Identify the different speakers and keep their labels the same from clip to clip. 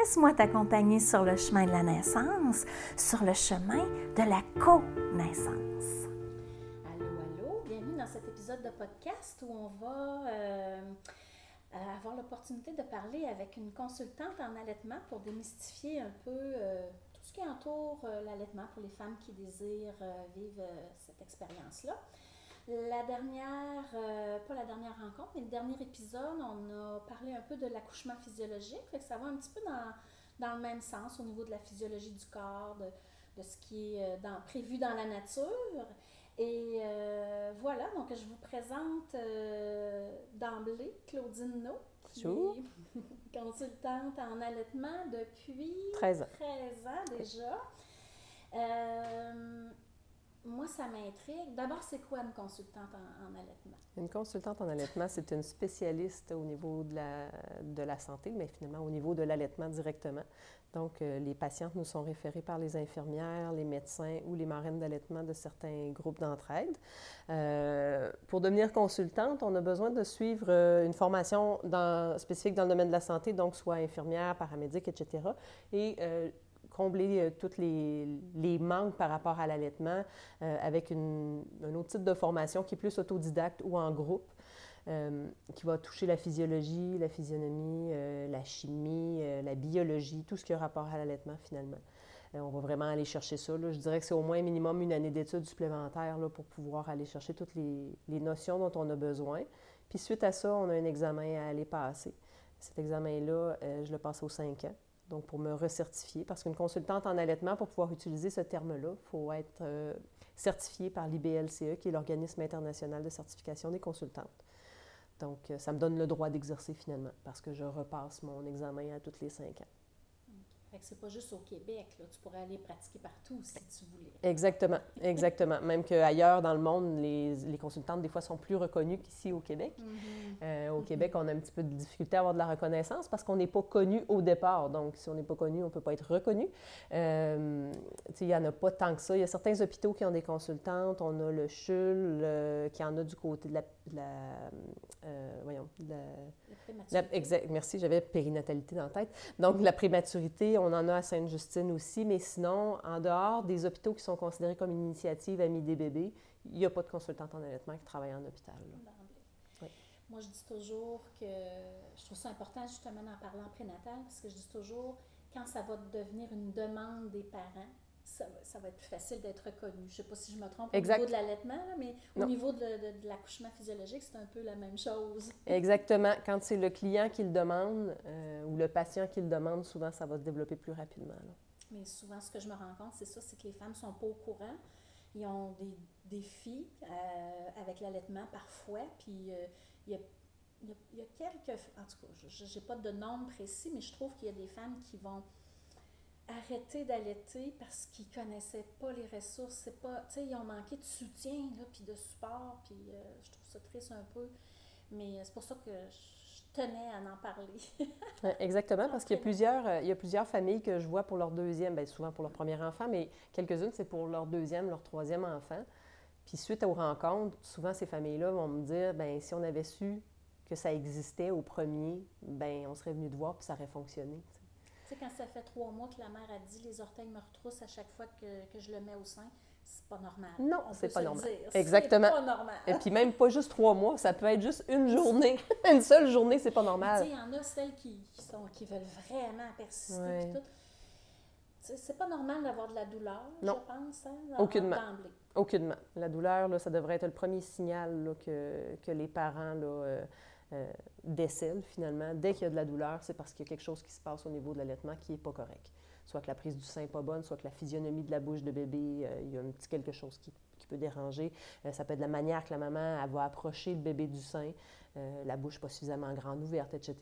Speaker 1: Laisse-moi t'accompagner sur le chemin de la naissance, sur le chemin de la co-naissance. Allô, allô, bienvenue dans cet épisode de podcast où on va euh, avoir l'opportunité de parler avec une consultante en allaitement pour démystifier un peu euh, tout ce qui entoure euh, l'allaitement pour les femmes qui désirent vivre cette expérience-là. La dernière, euh, pas la dernière rencontre, mais le dernier épisode, on a parlé un peu de l'accouchement physiologique. Fait que ça va un petit peu dans, dans, le même sens au niveau de la physiologie du corps, de, de ce qui est euh, dans, prévu dans la nature. Et euh, voilà, donc je vous présente d'emblée Claudine No, qui est consultante en allaitement depuis
Speaker 2: 13 ans,
Speaker 1: 13 ans déjà. Moi, ça m'intrigue. D'abord, c'est quoi une consultante en, allaitement?
Speaker 2: Une consultante en allaitement, c'est une spécialiste au niveau de la, de la santé, mais finalement au niveau de l'allaitement directement. Donc, euh, les patientes nous sont référées par les infirmières, les médecins ou les marraines d'allaitement de certains groupes d'entraide. Euh, pour devenir consultante, on a besoin de suivre euh, une formation spécifique dans le domaine de la santé, donc soit infirmière, paramédic, etc. Et combler euh, tous les, manques par rapport à l'allaitement euh, avec un autre type de formation qui est plus autodidacte ou en groupe. Euh, qui va toucher la physiologie, la physionomie, la chimie, la biologie, tout ce qui a rapport à l'allaitement finalement. on va vraiment aller chercher ça. Je dirais que c'est au moins minimum une année d'études supplémentaires là, pour pouvoir aller chercher toutes les, notions dont on a besoin. Puis suite à ça, on a un examen à aller passer. Cet examen-là, je le passe aux 5 ans donc pour me recertifier, parce qu'une consultante en allaitement, pour pouvoir utiliser ce terme-là, il faut être euh, certifié par l'IBLCE, qui est l'organisme international de certification des consultantes. Donc, euh, ça me donne le droit d'exercer finalement, parce que je repasse mon examen à toutes les cinq ans.
Speaker 1: Fait que c'est pas juste au Québec, là. tu pourrais aller pratiquer partout si tu voulais.
Speaker 2: Exactement, exactement. Même qu'ailleurs dans le monde, les, les, consultantes, des fois, sont plus reconnues qu'ici au Québec. Mm-hmm. Euh, au mm-hmm. Québec, on a un petit peu de difficulté à avoir de la reconnaissance parce qu'on n'est pas connu au départ. Donc, si on n'est pas connu, on ne peut pas être reconnu. Euh, il n'y en a pas tant que ça. Il y a certains hôpitaux qui ont des consultantes. On a le CHUL qui en a du côté de la... la euh, voyons, la, exact, merci, j'avais périnatalité dans la tête. Donc, la prématurité, on en a à Sainte-Justine aussi, mais sinon, en dehors des hôpitaux qui sont considérés comme une initiative Amis des bébés, il n'y a pas de consultante en allaitement qui travaille en hôpital.
Speaker 1: Moi, je dis toujours que je trouve ça important justement d'en parler en prénatal, parce que je dis toujours, quand ça va devenir une demande des parents, ça, va être plus facile d'être reconnu. Je ne sais pas si je me trompe au niveau de l'allaitement, mais au niveau de, l'accouchement physiologique, c'est un peu la même chose.
Speaker 2: Exactement. Quand c'est le client qui le demande euh, ou le patient qui le demande, souvent, ça va se développer plus rapidement.
Speaker 1: Mais souvent, ce que je me rends compte, c'est ça, c'est que les femmes ne sont pas au courant. Ils ont des défis euh, avec l'allaitement parfois, puis euh, il y a il y, a, quelques, en tout cas, je n'ai pas de nombre précis, mais je trouve qu'il y a des femmes qui vont arrêter d'allaiter parce qu'ils connaissaient pas les ressources. C'est pas, ils ont manqué de soutien, là, puis de support, puis euh, je trouve ça triste un peu. Mais c'est pour ça que je tenais à en parler.
Speaker 2: Exactement, parce qu'il y a, plusieurs, euh, il y a plusieurs familles que je vois pour leur deuxième, bien souvent pour leur premier enfant, mais quelques-unes, c'est pour leur deuxième, leur troisième enfant. Puis suite aux rencontres, souvent ces familles-là vont me dire, ben si on avait su que ça existait au premier, ben on serait venu te voir, puis ça aurait fonctionné
Speaker 1: sais, quand ça fait trois mois que la mère a dit les orteils me retroussent à chaque fois que, que je le mets au sein, c'est pas normal.
Speaker 2: Non, c'est pas normal. Exactement.
Speaker 1: C'est pas normal.
Speaker 2: Et puis même pas juste trois mois, ça peut être juste une journée. une seule journée, c'est pas normal.
Speaker 1: Il y en a celles qui, qui, sont, qui veulent vraiment persister. Ouais. C'est pas normal d'avoir de la douleur, non. je pense. Hein,
Speaker 2: Aucunement. Aucunement. La douleur, là, ça devrait être le premier signal là, que, que, les parents là, euh, euh, finalement. Dès qu'il y a de la douleur, c'est parce qu'il y a quelque chose qui se passe au niveau de l'allaitement qui n'est pas correct. Soit que la prise du sein n'est pas bonne, soit que la physionomie de la bouche de bébé, euh, il y a un petit quelque chose qui qui peut déranger. ça peut être la manière que la maman va approcher le bébé du sein. Euh, la bouche pas suffisamment grande ouverte, etc.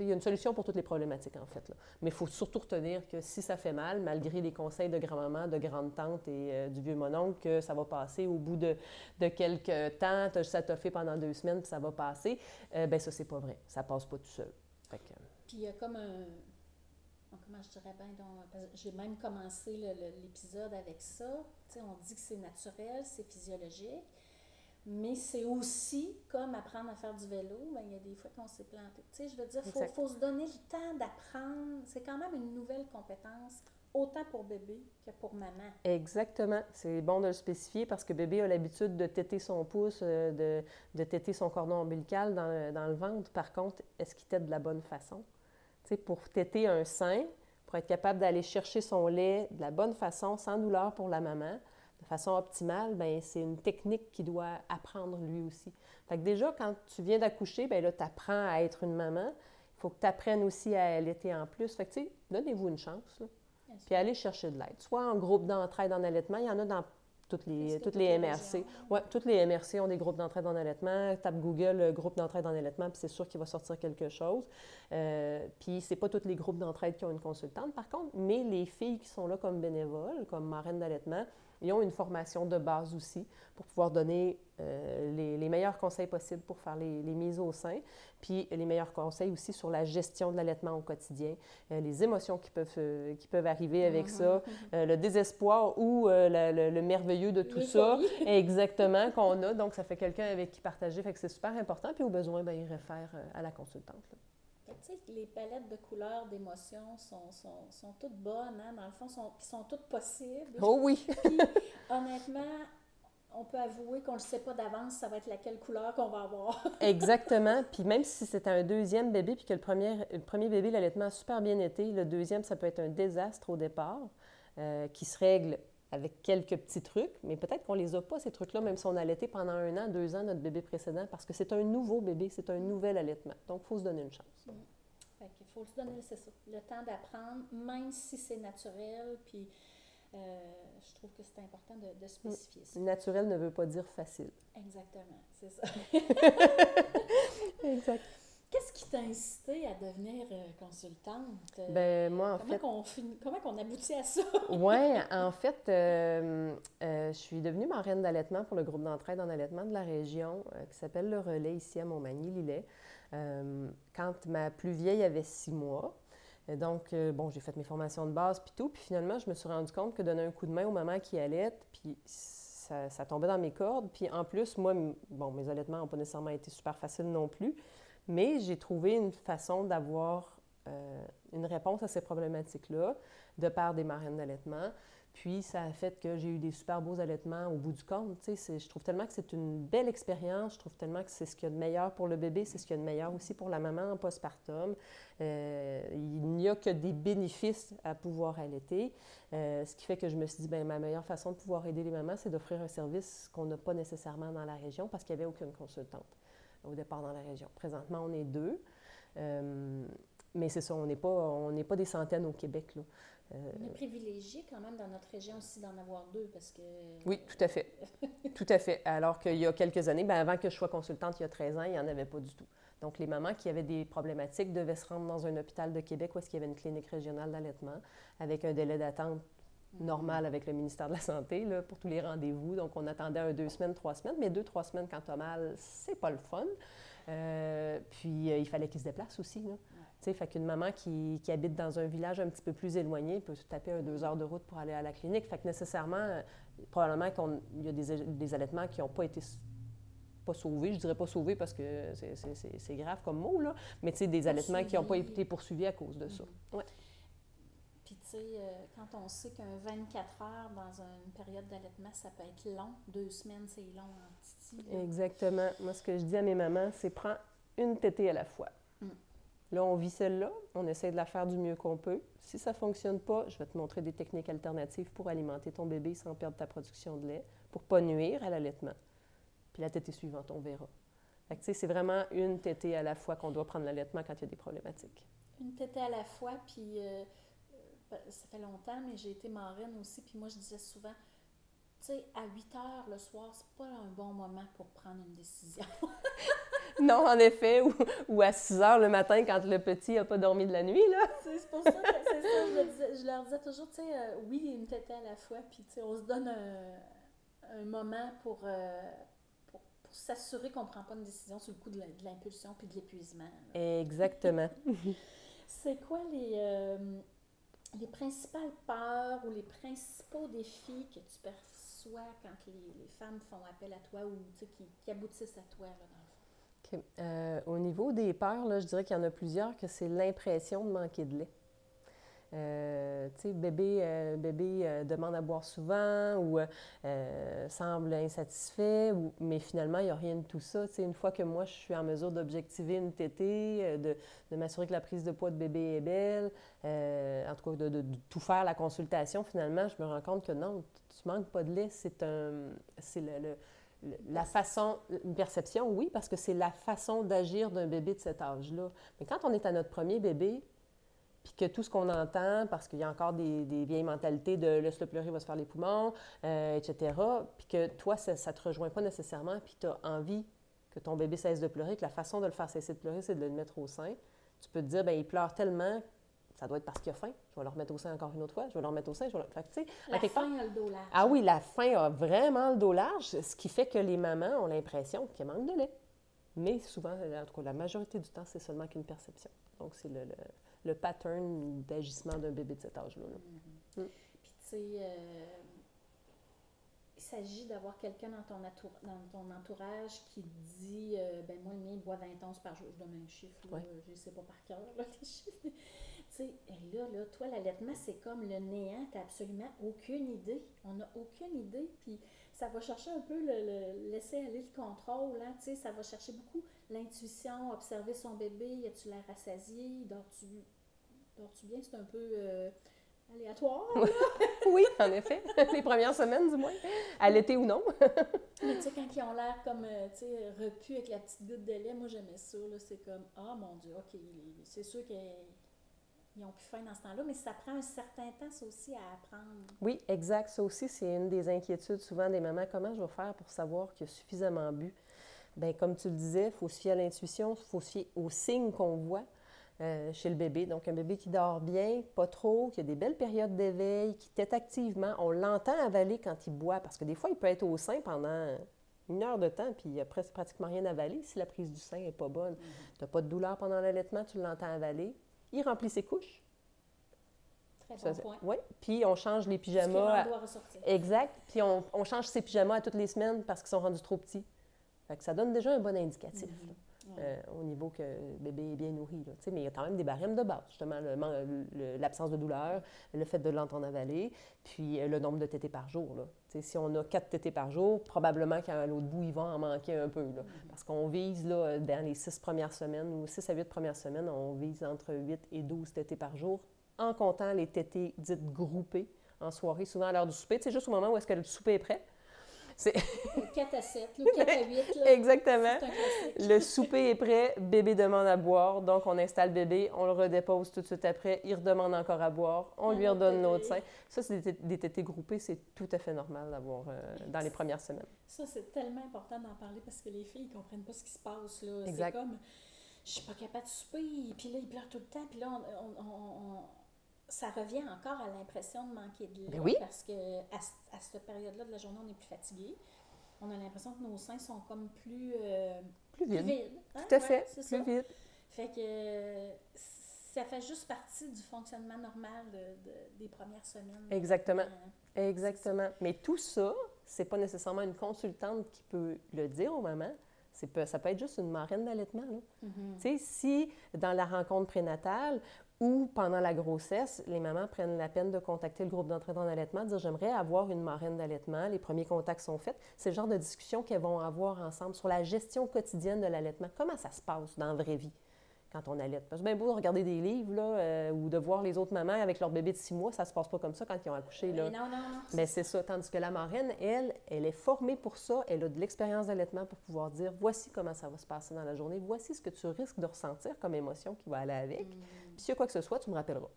Speaker 2: Il y a une solution pour toutes les problématiques, en fait. Là. Mais il faut surtout retenir que si ça fait mal, malgré les conseils de grand-maman, de grande-tante et euh, du vieux mononcle, que ça va passer au bout de, de quelques temps, ça t'a fait pendant deux semaines, puis ça va passer, euh, bien ça, c'est pas vrai. Ça passe pas tout seul.
Speaker 1: Puis il y a comme un... Comment je dirais bien, j'ai même commencé l'épisode avec ça. on dit que c'est naturel, c'est physiologique. Mais c'est aussi comme apprendre à faire du vélo, ben, il y a des fois qu'on s'est planté. Je veux dire, il faut, se donner le temps d'apprendre. C'est quand même une nouvelle compétence, autant pour bébé que pour maman.
Speaker 2: Exactement. C'est bon de le spécifier parce que bébé a l'habitude de téter son pouce, euh, de, de téter son cordon ombilical dans le, dans le ventre. Par contre, est-ce qu'il tète de la bonne façon? Pour téter un sein, pour être capable d'aller chercher son lait de la bonne façon, sans douleur pour la maman, de façon optimale, ben c'est une technique qu'il doit apprendre lui aussi. Fait que déjà, quand tu viens d'accoucher, ben là, tu apprends à être une maman. Il faut que tu apprennes aussi à allaiter en plus. Fait que, tu sais, donnez-vous une chance. Puis allez chercher de l'aide. Soit en groupe d'entraide en allaitement, il y en a dans toutes les, toutes les MRC. Oui, toutes les MRC ont des groupes d'entraide en allaitement. Tape Google euh, groupe d'entraide en allaitement, puis c'est sûr qu'il va sortir quelque chose. Euh, puis c'est pas tous les groupes d'entraide qui ont une consultante, par contre, mais les filles qui sont là comme bénévoles, comme marraines d'allaitement, ils ont une formation de base aussi pour pouvoir donner euh, les, meilleurs conseils possibles pour faire les, mises au sein, puis les meilleurs conseils aussi sur la gestion de l'allaitement au quotidien, euh, les émotions qui peuvent, euh, qui peuvent arriver avec ça, mm-hmm. le désespoir ou le, merveilleux de tout ça, exactement, qu'on a. Donc, ça fait quelqu'un avec qui partager, fait que c'est super important. Puis au besoin, bien, il réfère à la consultante
Speaker 1: les palettes de couleurs, d'émotions sont, sont, sont, toutes bonnes, hein, dans le fond, sont, sont toutes possibles.
Speaker 2: Oh oui!
Speaker 1: puis, honnêtement, on peut avouer qu'on ne sait pas d'avance ça va être laquelle couleur qu'on va avoir.
Speaker 2: Exactement. Puis même si c'est un deuxième bébé, puis que le premier, le premier bébé, l'allaitement a super bien été, le deuxième, ça peut être un désastre au départ, euh, qui se règle avec quelques petits trucs, mais peut-être qu'on les a pas, ces trucs-là, même si on a allaité pendant un an, deux ans notre bébé précédent, parce que c'est un nouveau bébé, c'est un nouvel allaitement. Donc, il faut se donner une chance.
Speaker 1: Mm. Il faut se donner, ça, le temps d'apprendre, même si c'est naturel, puis euh, je trouve que c'est important de, de spécifier ça.
Speaker 2: Naturel ne veut pas dire facile.
Speaker 1: Exactement, c'est ça.
Speaker 2: exact.
Speaker 1: Qui t'a incité à devenir euh, consultante?
Speaker 2: Ben, moi, en
Speaker 1: comment fait... comment on aboutit à ça?
Speaker 2: oui, en fait, euh, je suis devenue marraine d'allaitement pour le groupe d'entraide en allaitement de la région qui s'appelle Le Relais ici à Montmagny-Lillet. Euh, quand ma plus vieille avait six mois. donc, euh, bon, j'ai fait mes formations de base, puis tout. Puis finalement, je me suis rendu compte que donner un coup de main aux mamans qui allaitent, puis ça, ça, tombait dans mes cordes. Puis en plus, moi, bon, mes allaitements n'ont pas nécessairement été super faciles non plus, mais j'ai trouvé une façon d'avoir euh, une réponse à ces problématiques-là de part des marraines d'allaitement. Puis, ça a fait que j'ai eu des super beaux allaitements au bout du compte. Je trouve tellement que c'est une belle expérience. Je trouve tellement que c'est ce qu'il y a de meilleur pour le bébé, c'est ce qu'il y a de meilleur aussi pour la maman en postpartum. Euh, il n'y a que des bénéfices à pouvoir allaiter. Euh, ce qui fait que je me suis dit, bien, ma meilleure façon de pouvoir aider les mamans, c'est d'offrir un service qu'on n'a pas nécessairement dans la région parce qu'il n'y avait aucune consultante au départ dans la région. Présentement, on est deux. Euh, mais c'est ça, on n'est pas, pas des centaines au Québec. Là.
Speaker 1: Euh, on est privilégié quand même dans notre région aussi d'en avoir deux parce que...
Speaker 2: Oui, tout à fait. tout à fait. Alors qu'il y a quelques années, bien, avant que je sois consultante, il y a 13 ans, il n'y en avait pas du tout. Donc, les mamans qui avaient des problématiques devaient se rendre dans un hôpital de Québec où est-ce qu'il y avait une clinique régionale d'allaitement avec un délai d'attente normal avec le ministère de la Santé là, pour tous les rendez-vous. Donc, on attendait un deux semaines, trois semaines, mais deux, trois semaines quand tu as mal, c'est pas le fun. Euh, puis, euh, il fallait qu'ils se déplacent aussi. Là. sais, fait qu'une maman qui, qui, habite dans un village un petit peu plus éloigné peut se taper un deux heures de route pour aller à la clinique. Fait que nécessairement, euh, probablement qu'il y a des, des allaitements qui n'ont pas été pas sauvés, je dirais pas sauvés parce que c'est grave comme mot, là, mais tu sais, des allaitements qui n'ont pas été poursuivis à cause de ça.
Speaker 1: Mm-hmm. Ouais. Sais, quand on sait qu'un 24 heures dans une période d'allaitement, ça peut être long, deux semaines, c'est long en titi.
Speaker 2: Exactement. Moi, ce que je dis à mes mamans, c'est prends une tétée à la fois. Mm. Là, on vit celle-là, on essaie de la faire du mieux qu'on peut. Si ça ne fonctionne pas, je vais te montrer des techniques alternatives pour alimenter ton bébé sans perdre ta production de lait, pour ne pas nuire à l'allaitement. Puis la tétée suivante, on verra. c'est vraiment une tétée à la fois qu'on doit prendre l'allaitement quand il y a des problématiques.
Speaker 1: Une tétée à la fois, puis euh, euh, ça fait longtemps, mais j'ai été marraine aussi, puis moi, je disais souvent, sais, à 8 heures le soir, c'est pas un bon moment pour prendre une décision.
Speaker 2: non, en effet, ou, ou, à 6 heures le matin quand le petit n'a pas dormi de la nuit, là.
Speaker 1: C'est pour ça que c'est ça, je, disais, je, leur disais toujours, tu sais, euh, oui, une tête à la fois, puis tu sais, on se donne un, un moment pour, euh, pour, pour s'assurer qu'on ne prend pas une décision sur le coup de l'impulsion puis de l'épuisement.
Speaker 2: Exactement.
Speaker 1: c'est quoi les, euh, les principales peurs ou les principaux défis que tu perçois quand les, femmes font appel à toi ou qui, aboutissent à toi, dans le fond?
Speaker 2: Euh, au niveau des peurs, là, je dirais qu'il y en a plusieurs que c'est l'impression de manquer de lait. Euh, tu bébé, euh, bébé demande à boire souvent ou semble insatisfait, ou, mais finalement, il n'y a rien de tout ça. Tu une fois que moi, je suis en mesure d'objectiver une tétée, de, de m'assurer que la prise de poids de bébé est belle, en tout cas, de, de, tout faire la consultation, finalement, je me rends compte que non, tu manques pas de lait. C'est un, c'est le, le la façon, une perception, oui, parce que c'est la façon d'agir d'un bébé de cet âge-là. Mais quand on est à notre premier bébé, puis que tout ce qu'on entend, parce qu'il y a encore des, des, vieilles mentalités de laisse-le pleurer, il va se faire les poumons, euh, etc., puis que toi, ça ne te rejoint pas nécessairement, puis tu as envie que ton bébé cesse de pleurer, que la façon de le faire cesser de pleurer, c'est de le mettre au sein, tu peux te dire, bien, il pleure tellement ça doit être parce qu'il a faim. Je vais le remettre au sein encore une autre fois. Je vais le remettre au sein. Je vais le... fait
Speaker 1: la faim a le dos large.
Speaker 2: Ah oui, la faim a vraiment le dos large, ce qui fait que les mamans ont l'impression qu'il manque de lait. Mais souvent, en tout cas, la majorité du temps, c'est seulement qu'une perception. Donc, c'est le, le, le, pattern d'agissement d'un bébé de cet âge-là.
Speaker 1: Mm-hmm. mm. Puis, tu sais, euh, il s'agit d'avoir quelqu'un dans, ton dans ton entourage qui dit euh, ben moi, le mien, il boit 20 onces par jour. Je donne un chiffre, là, ouais. je ne sais pas par cœur, là, les chiffres sais, là, là, toi, l'allaitement, c'est comme le néant, tu n'as absolument aucune idée. On n'a aucune idée. Puis ça va chercher un peu le, laisser aller le contrôle. Hein, tu sais, ça va chercher beaucoup l'intuition, observer son bébé. As-tu l'air rassasié? Dors-tu dors bien? C'est un peu euh, aléatoire.
Speaker 2: oui, en effet. Les premières semaines, du moins. À l'été ou non.
Speaker 1: Mais tu sais, quand ils ont l'air comme, euh, tu sais, repus avec la petite goutte de lait, moi, j'aimais ça. C'est comme, ah, mon Dieu, OK, c'est sûr que ils ont plus faim dans ce temps-là, mais ça prend un certain temps, ça aussi, à apprendre.
Speaker 2: Oui, exact. Ça aussi, c'est une des inquiétudes souvent des mamans. Comment je vais faire pour savoir qu'il y a suffisamment bu? Bien, comme tu le disais, il faut se fier à l'intuition, il faut se fier aux signes qu'on voit euh, chez le bébé. Donc, un bébé qui dort bien, pas trop, qui a des belles périodes d'éveil, qui tête activement. On l'entend avaler quand il boit, parce que des fois, il peut être au sein pendant une heure de temps, puis il n'y a presque pratiquement rien à avaler si la prise du sein n'est pas bonne. Mm-hmm. Tu n'as pas de douleur pendant l'allaitement, tu l'entends avaler il remplit ses couches.
Speaker 1: Très bon point.
Speaker 2: Oui, puis on change les pyjamas.
Speaker 1: Doit ressortir.
Speaker 2: Exact. Puis on, on, change ses pyjamas à toutes les semaines parce qu'ils sont rendus trop petits. Fait que ça donne déjà un bon indicatif. Mm -hmm. Euh, au niveau que le bébé est bien nourri. Là. Mais il y a quand même des barèmes de base, justement, l'absence de douleur, le fait de l'entendre avaler, puis euh, le nombre de tétés par jour. Là. Si on a quatre tétés par jour, probablement qu'à l'autre bout, il va en manquer un peu. Là, mm-hmm. Parce qu'on vise, là, dans les six premières semaines, ou six à huit premières semaines, on vise entre 8 et 12 tétés par jour, en comptant les tétés dites groupées en soirée, souvent à l'heure du souper. C'est juste au moment où est-ce que le souper est prêt.
Speaker 1: Le 4 à 7, le 4 à 8.
Speaker 2: Là, Exactement. Le souper est prêt, bébé demande à boire, donc on installe bébé, on le redépose tout de suite après, il redemande encore à boire, on lui redonne notre sein. Ça, c'est des, des tétés groupés, c'est tout à fait normal d'avoir euh, dans les premières semaines.
Speaker 1: Ça, c'est tellement important d'en parler parce que les filles ne comprennent pas ce qui se passe. C'est comme, je suis pas capable de souper, puis là, il pleure tout le temps, puis là, on, on, on ça revient encore à l'impression de manquer de lait.
Speaker 2: Ben oui.
Speaker 1: Parce que à, à cette période-là de la journée, on est plus fatigué. On a l'impression que nos seins sont comme plus, euh,
Speaker 2: plus vides.
Speaker 1: Vide,
Speaker 2: hein? Tout à fait, plus
Speaker 1: ça.
Speaker 2: vide.
Speaker 1: Fait que ça fait juste partie du fonctionnement normal de, de, des premières semaines.
Speaker 2: Exactement. Euh, Exactement. Mais tout ça, c'est pas nécessairement une consultante qui peut le dire aux mamans. Ça peut être juste une marraine d'allaitement. Mm -hmm. Tu sais, si dans la rencontre prénatale ou pendant la grossesse, les mamans prennent la peine de contacter le groupe d'entraide en allaitement, dire j'aimerais avoir une marraine d'allaitement, les premiers contacts sont faits. C'est le genre de discussion qu'elles vont avoir ensemble sur la gestion quotidienne de l'allaitement. Comment ça se passe dans la vraie vie? quand on allait. Parce que bien beau de regarder des livres là, euh, ou de voir les autres mamans avec leur bébé de six mois, ça se passe pas comme ça quand ils ont accouché. Là.
Speaker 1: Mais non, non, non.
Speaker 2: Mais c'est ça. Tandis que la marraine, elle, elle est formée pour ça. Elle a de l'expérience d'allaitement pour pouvoir dire voici comment ça va se passer dans la journée, voici ce que tu risques de ressentir comme émotion qui va aller avec. Mm. Puis s'il y a quoi que ce soit, tu me rappelleras.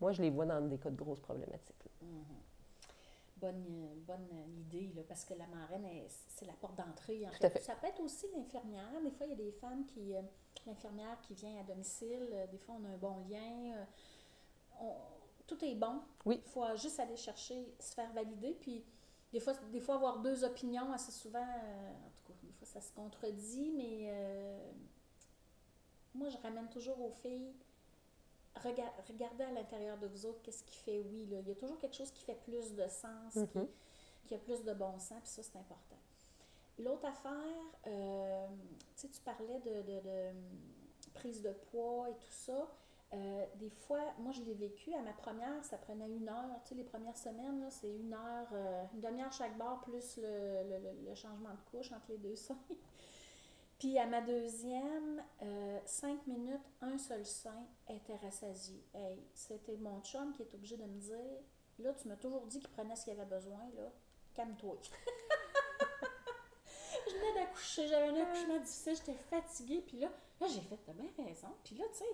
Speaker 2: Moi, je les vois dans des cas de grosses problématiques.
Speaker 1: Mm -hmm. bonne, bonne idée, là, parce que la marraine, c'est la porte d'entrée. En
Speaker 2: fait.
Speaker 1: Ça peut être aussi l'infirmière. Des fois, il y a des femmes qui. euh, l'infirmière qui vient à domicile, euh, des fois, on a un bon lien. euh, on- tout est bon.
Speaker 2: Oui.
Speaker 1: Il faut juste aller chercher, se faire valider. Puis, des fois, des fois avoir deux opinions, assez souvent, euh, en tout cas, des fois, ça se contredit, mais euh, moi, je ramène toujours aux filles. Rega- Regardez à l'intérieur de vous autres qu'est-ce qui fait oui. Là. Il y a toujours quelque chose qui fait plus de sens, qui,
Speaker 2: Mhm.
Speaker 1: qui a plus de bon sens, puis ça, c'est important. L'autre affaire, euh, tu sais, tu parlais de, de- de, hum, prise de poids et tout ça. Euh, des fois, moi, je l'ai vécu. À ma première, ça prenait une heure. Tu sais, les premières semaines, c'est une heure, euh, une demi-heure chaque barre, plus le, le- le- le changement de couche entre les deux seins. Puis à ma deuxième, euh, cinq minutes, un seul sein était rassasié. Hey, c'était mon chum qui est obligé de me dire Là, tu m'as toujours dit qu'il prenait ce qu'il avait besoin, là. Calme-toi. je venais d'accoucher, j'avais un accouchement difficile, j'étais fatiguée, puis là, là j'ai fait, t'as bien raison. Puis là, tu sais,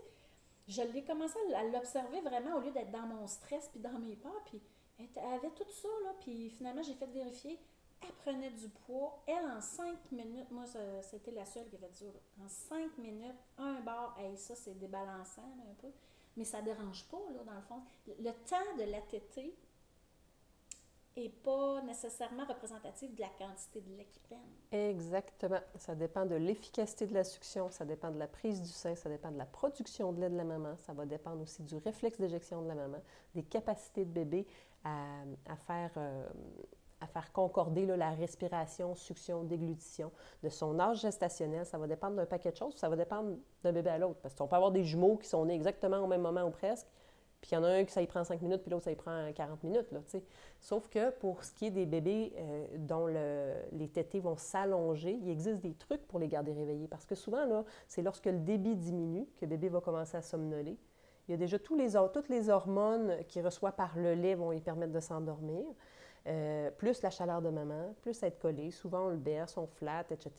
Speaker 1: je l'ai commencé à l'observer vraiment au lieu d'être dans mon stress puis dans mes peurs, puis elle avait tout ça, là, puis finalement, j'ai fait vérifier, elle prenait du poids, elle, en cinq minutes, moi, c'était la seule qui avait dit en cinq minutes, un bar, hey, ça, c'est débalançant, un peu, mais ça dérange pas, là, dans le fond. Le, temps de la tétée est pas nécessairement représentatif de la quantité de lait qu'ils prennent.
Speaker 2: Exactement. Ça dépend de l'efficacité de la succion, ça dépend de la prise du sein, ça dépend de la production de lait de la maman, ça va dépendre aussi du réflexe d'éjection de la maman, des capacités de bébé à, à faire, euh, à faire concorder la respiration, succion, déglutition, de son âge gestationnel. Ça va dépendre d'un paquet de choses, ça va dépendre d'un bébé à l'autre. Parce qu'on peut avoir des jumeaux qui sont nés exactement au même moment ou presque, puis il y en a un qui ça y prend 5 minutes, puis l'autre ça y prend 40 minutes. Sauf que pour ce qui est des bébés euh, dont le- les tétés vont s'allonger, il existe des trucs pour les garder réveillés. Parce que souvent, c'est lorsque le débit diminue que le bébé va commencer à somnoler. Il y a déjà tous les, toutes les hormones qu'il reçoit par le lait vont lui permettre de s'endormir. Euh, plus la chaleur de maman, plus être collé. Souvent, on le berce, on flatte, etc.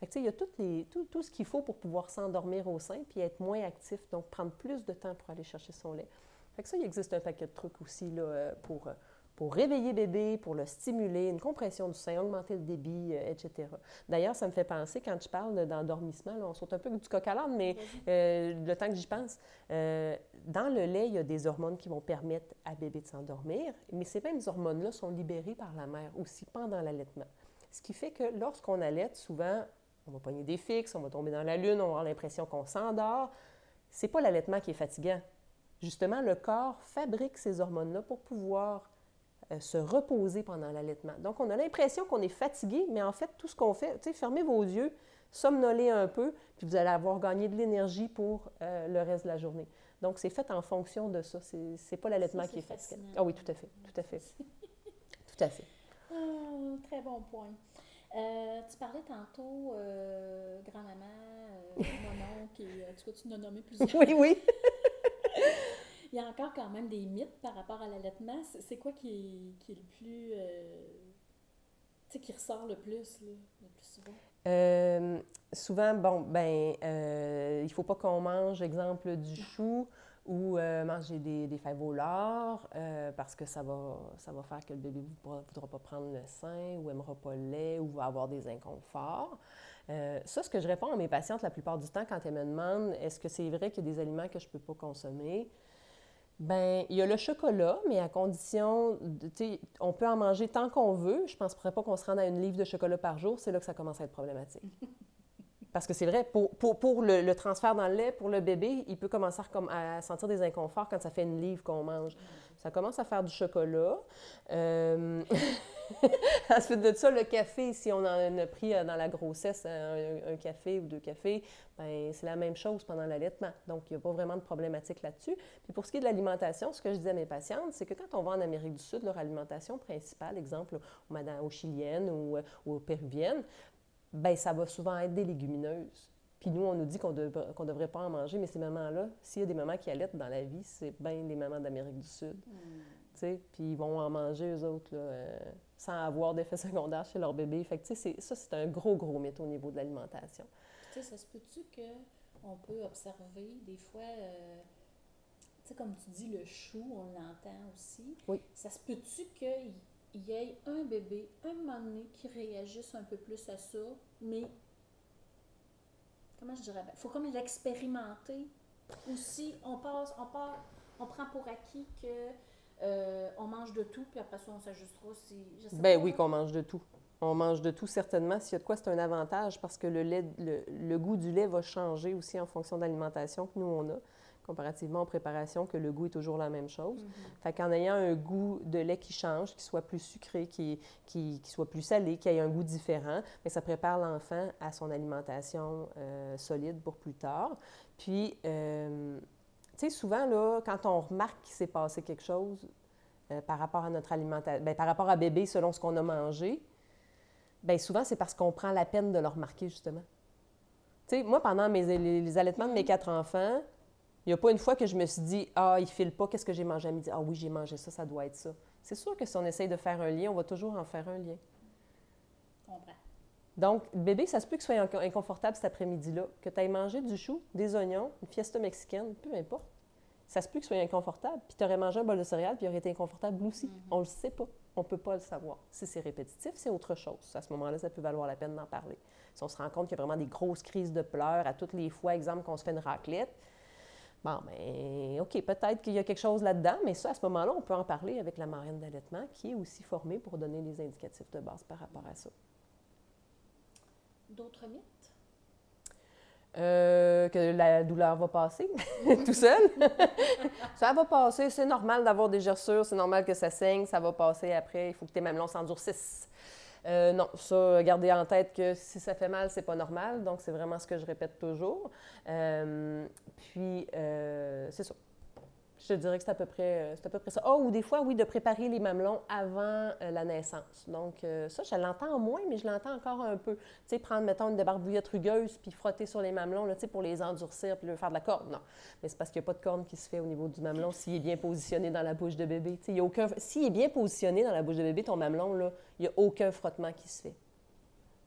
Speaker 2: Fait que, il y a toutes les, tout, tout ce qu'il faut pour pouvoir s'endormir au sein puis être moins actif, donc prendre plus de temps pour aller chercher son lait. Fait que ça, il existe un paquet de trucs aussi là, euh, pour, euh, pour réveiller bébé, pour le stimuler, une compression du sein, augmenter le débit, euh, etc. D'ailleurs, ça me fait penser, quand je parle d'endormissement, on saute un peu du coq à l'âne, mais euh, le temps que j'y pense, euh, dans le lait, il y a des hormones qui vont permettre à bébé de s'endormir, mais ces mêmes hormones-là sont libérées par la mère aussi pendant l'allaitement. Ce qui fait que lorsqu'on allaite, souvent, on va pogner des fixes, on va tomber dans la lune, on va avoir l'impression qu'on s'endort. C'est pas l'allaitement qui est fatigant. Justement, le corps fabrique ces hormones-là pour pouvoir euh, se reposer pendant l'allaitement. Donc, on a l'impression qu'on est fatigué, mais en fait, tout ce qu'on fait, tu sais, fermez vos yeux, somnolez un peu, puis vous allez avoir gagné de l'énergie pour euh, le reste de la journée. Donc, c'est fait en fonction de ça. C'est n'est pas l'allaitement
Speaker 1: Ça,
Speaker 2: qui est
Speaker 1: c'est fascinant.
Speaker 2: Ah oui, tout à fait, tout à fait. Tout à fait.
Speaker 1: Ah, très bon point. Euh, tu parlais tantôt grand-maman, mon oncle, et euh, tu tu en as nommé plusieurs.
Speaker 2: Oui, oui.
Speaker 1: Il y a encore quand même des mythes par rapport à l'allaitement. C'est c'est quoi qui est, qui est le plus. euh, tu sais, qui ressort le plus, là, le plus souvent?
Speaker 2: Euh, souvent, bon, ben, euh, il faut pas qu'on mange, exemple, du chou ou euh, manger des, des fèves au lard parce que ça va, ça va faire que le bébé ne voudra, pas prendre le sein ou aimera pas le lait ou va avoir des inconforts. Ça, ce que je réponds à mes patientes la plupart du temps quand elles me demandent est-ce que c'est vrai qu'il y a des aliments que je ne peux pas consommer? Ben, il y a le chocolat, mais à condition, de- tu sais, on peut en manger tant qu'on veut. Je ne penserais pas qu'on se rende à une livre de chocolat par jour. C'est là que ça commence à être problématique. Parce que c'est vrai, pour, pour, pour le, le transfert dans le lait, pour le bébé, il peut commencer à, à sentir des inconforts quand ça fait une livre qu'on mange. Ça commence à faire du chocolat. Euh, Ensuite de ça, le café, si on en a pris euh, dans la grossesse un, café ou deux cafés, ben, c'est la même chose pendant l'allaitement. Donc, il n'y a pas vraiment de problématique là-dessus. Puis pour ce qui est de l'alimentation, ce que je disais à mes patientes, c'est que quand on va en Amérique du Sud, leur alimentation principale, exemple aux, aux chiliennes ou, euh, aux péruviennes, ben ça va souvent être des légumineuses. Puis nous, on nous dit qu'on ne devrait pas en manger, mais ces mamans-là, s'il y a des mamans qui allaitent dans la vie, c'est bien des mamans d'Amérique du Sud. tu sais, Puis ils vont en manger, eux autres, là, euh, sans avoir d'effets secondaires chez leur bébé. Fait que, tu sais, c'est- ça, c'est un gros, gros mythe au niveau de l'alimentation.
Speaker 1: Tu sais, ça se peut-tu qu'on peut observer des fois, euh, tu sais, comme tu dis, le chou, on l'entend aussi.
Speaker 2: Oui.
Speaker 1: Ça se peut-tu qu'il y ait un bébé, un moment donné, qui réagisse un peu plus à ça, mais comment je dirais, il faut comme l'expérimenter. Ou si on passe, on part, on prend pour acquis que euh, on mange de tout, puis après ça, on s'ajustera si.
Speaker 2: Je sais ben oui, qu'on mange de tout. On mange de tout, certainement. S'il y a de quoi, c'est un avantage parce que le, lait, le, goût du lait va changer aussi en fonction de l'alimentation que nous, on a, comparativement aux préparations, que le goût est toujours la même chose. Mm-hmm. Fait qu'en ayant un goût de lait qui change, qui soit plus sucré, qui, qui, soit plus salé, qui ait un goût différent, mais ça prépare l'enfant à son alimentation euh, solide pour plus tard. Puis, euh, tu sais, souvent, là, quand on remarque qu'il s'est passé quelque chose euh, par rapport à notre alimentation, ben, par rapport à bébé, selon ce qu'on a mangé, Bien, souvent, c'est parce qu'on prend la peine de le remarquer, justement. Tu sais, moi, pendant mes, les, allaitements de mes quatre enfants, il n'y a pas une fois que je me suis dit Ah, il file pas, qu'est-ce que j'ai mangé à midi Ah oui, j'ai mangé ça, ça doit être ça. C'est sûr que si on essaye de faire un lien, on va toujours en faire un lien.
Speaker 1: Comprends.
Speaker 2: Donc, bébé, ça se peut que soit inconfortable cet après-midi-là, que tu aies mangé du chou, des oignons, une fiesta mexicaine, peu importe. Ça se peut que ce soit inconfortable, puis tu aurais mangé un bol de céréales, puis il aurait été inconfortable aussi. Mm-hmm. On ne le sait pas on ne peut pas le savoir. Si c'est répétitif, c'est autre chose. À ce moment-là, ça peut valoir la peine d'en parler. Si on se rend compte qu'il y a vraiment des grosses crises de pleurs à toutes les fois, exemple, qu'on se fait une raclette, bon, bien, OK, peut-être qu'il y a quelque chose là-dedans, mais ça, à ce moment-là, on peut en parler avec la marraine d'allaitement qui est aussi formée pour donner des indicatifs de base par rapport à ça.
Speaker 1: D'autres mythes?
Speaker 2: Euh, que la douleur va passer tout seul. ça va passer, c'est normal d'avoir des gerçures, c'est normal que ça saigne, ça va passer après, il faut que tes mamelons s'endurcissent. Euh, non, ça, gardez en tête que si ça fait mal, c'est pas normal, donc c'est vraiment ce que je répète toujours. Euh, puis, c'est ça. Je te dirais que c'est à peu près, euh, c'est à peu près ça. Oh, ou des fois, oui, de préparer les mamelons avant euh, la naissance. Donc, euh, ça, je l'entends moins, mais je l'entends encore un peu. Tu sais, prendre, mettons, une débarbouillette rugueuse, puis frotter sur les mamelons, là, tu sais, pour les endurcir, puis leur faire de la corde. Non. Mais c'est parce qu'il n'y a pas de corne qui se fait au niveau du mamelon s'il est bien positionné dans la bouche de bébé. Tu sais, il a aucun... S'il est bien positionné dans la bouche de bébé, ton mamelon, là, il n'y a aucun frottement qui se fait.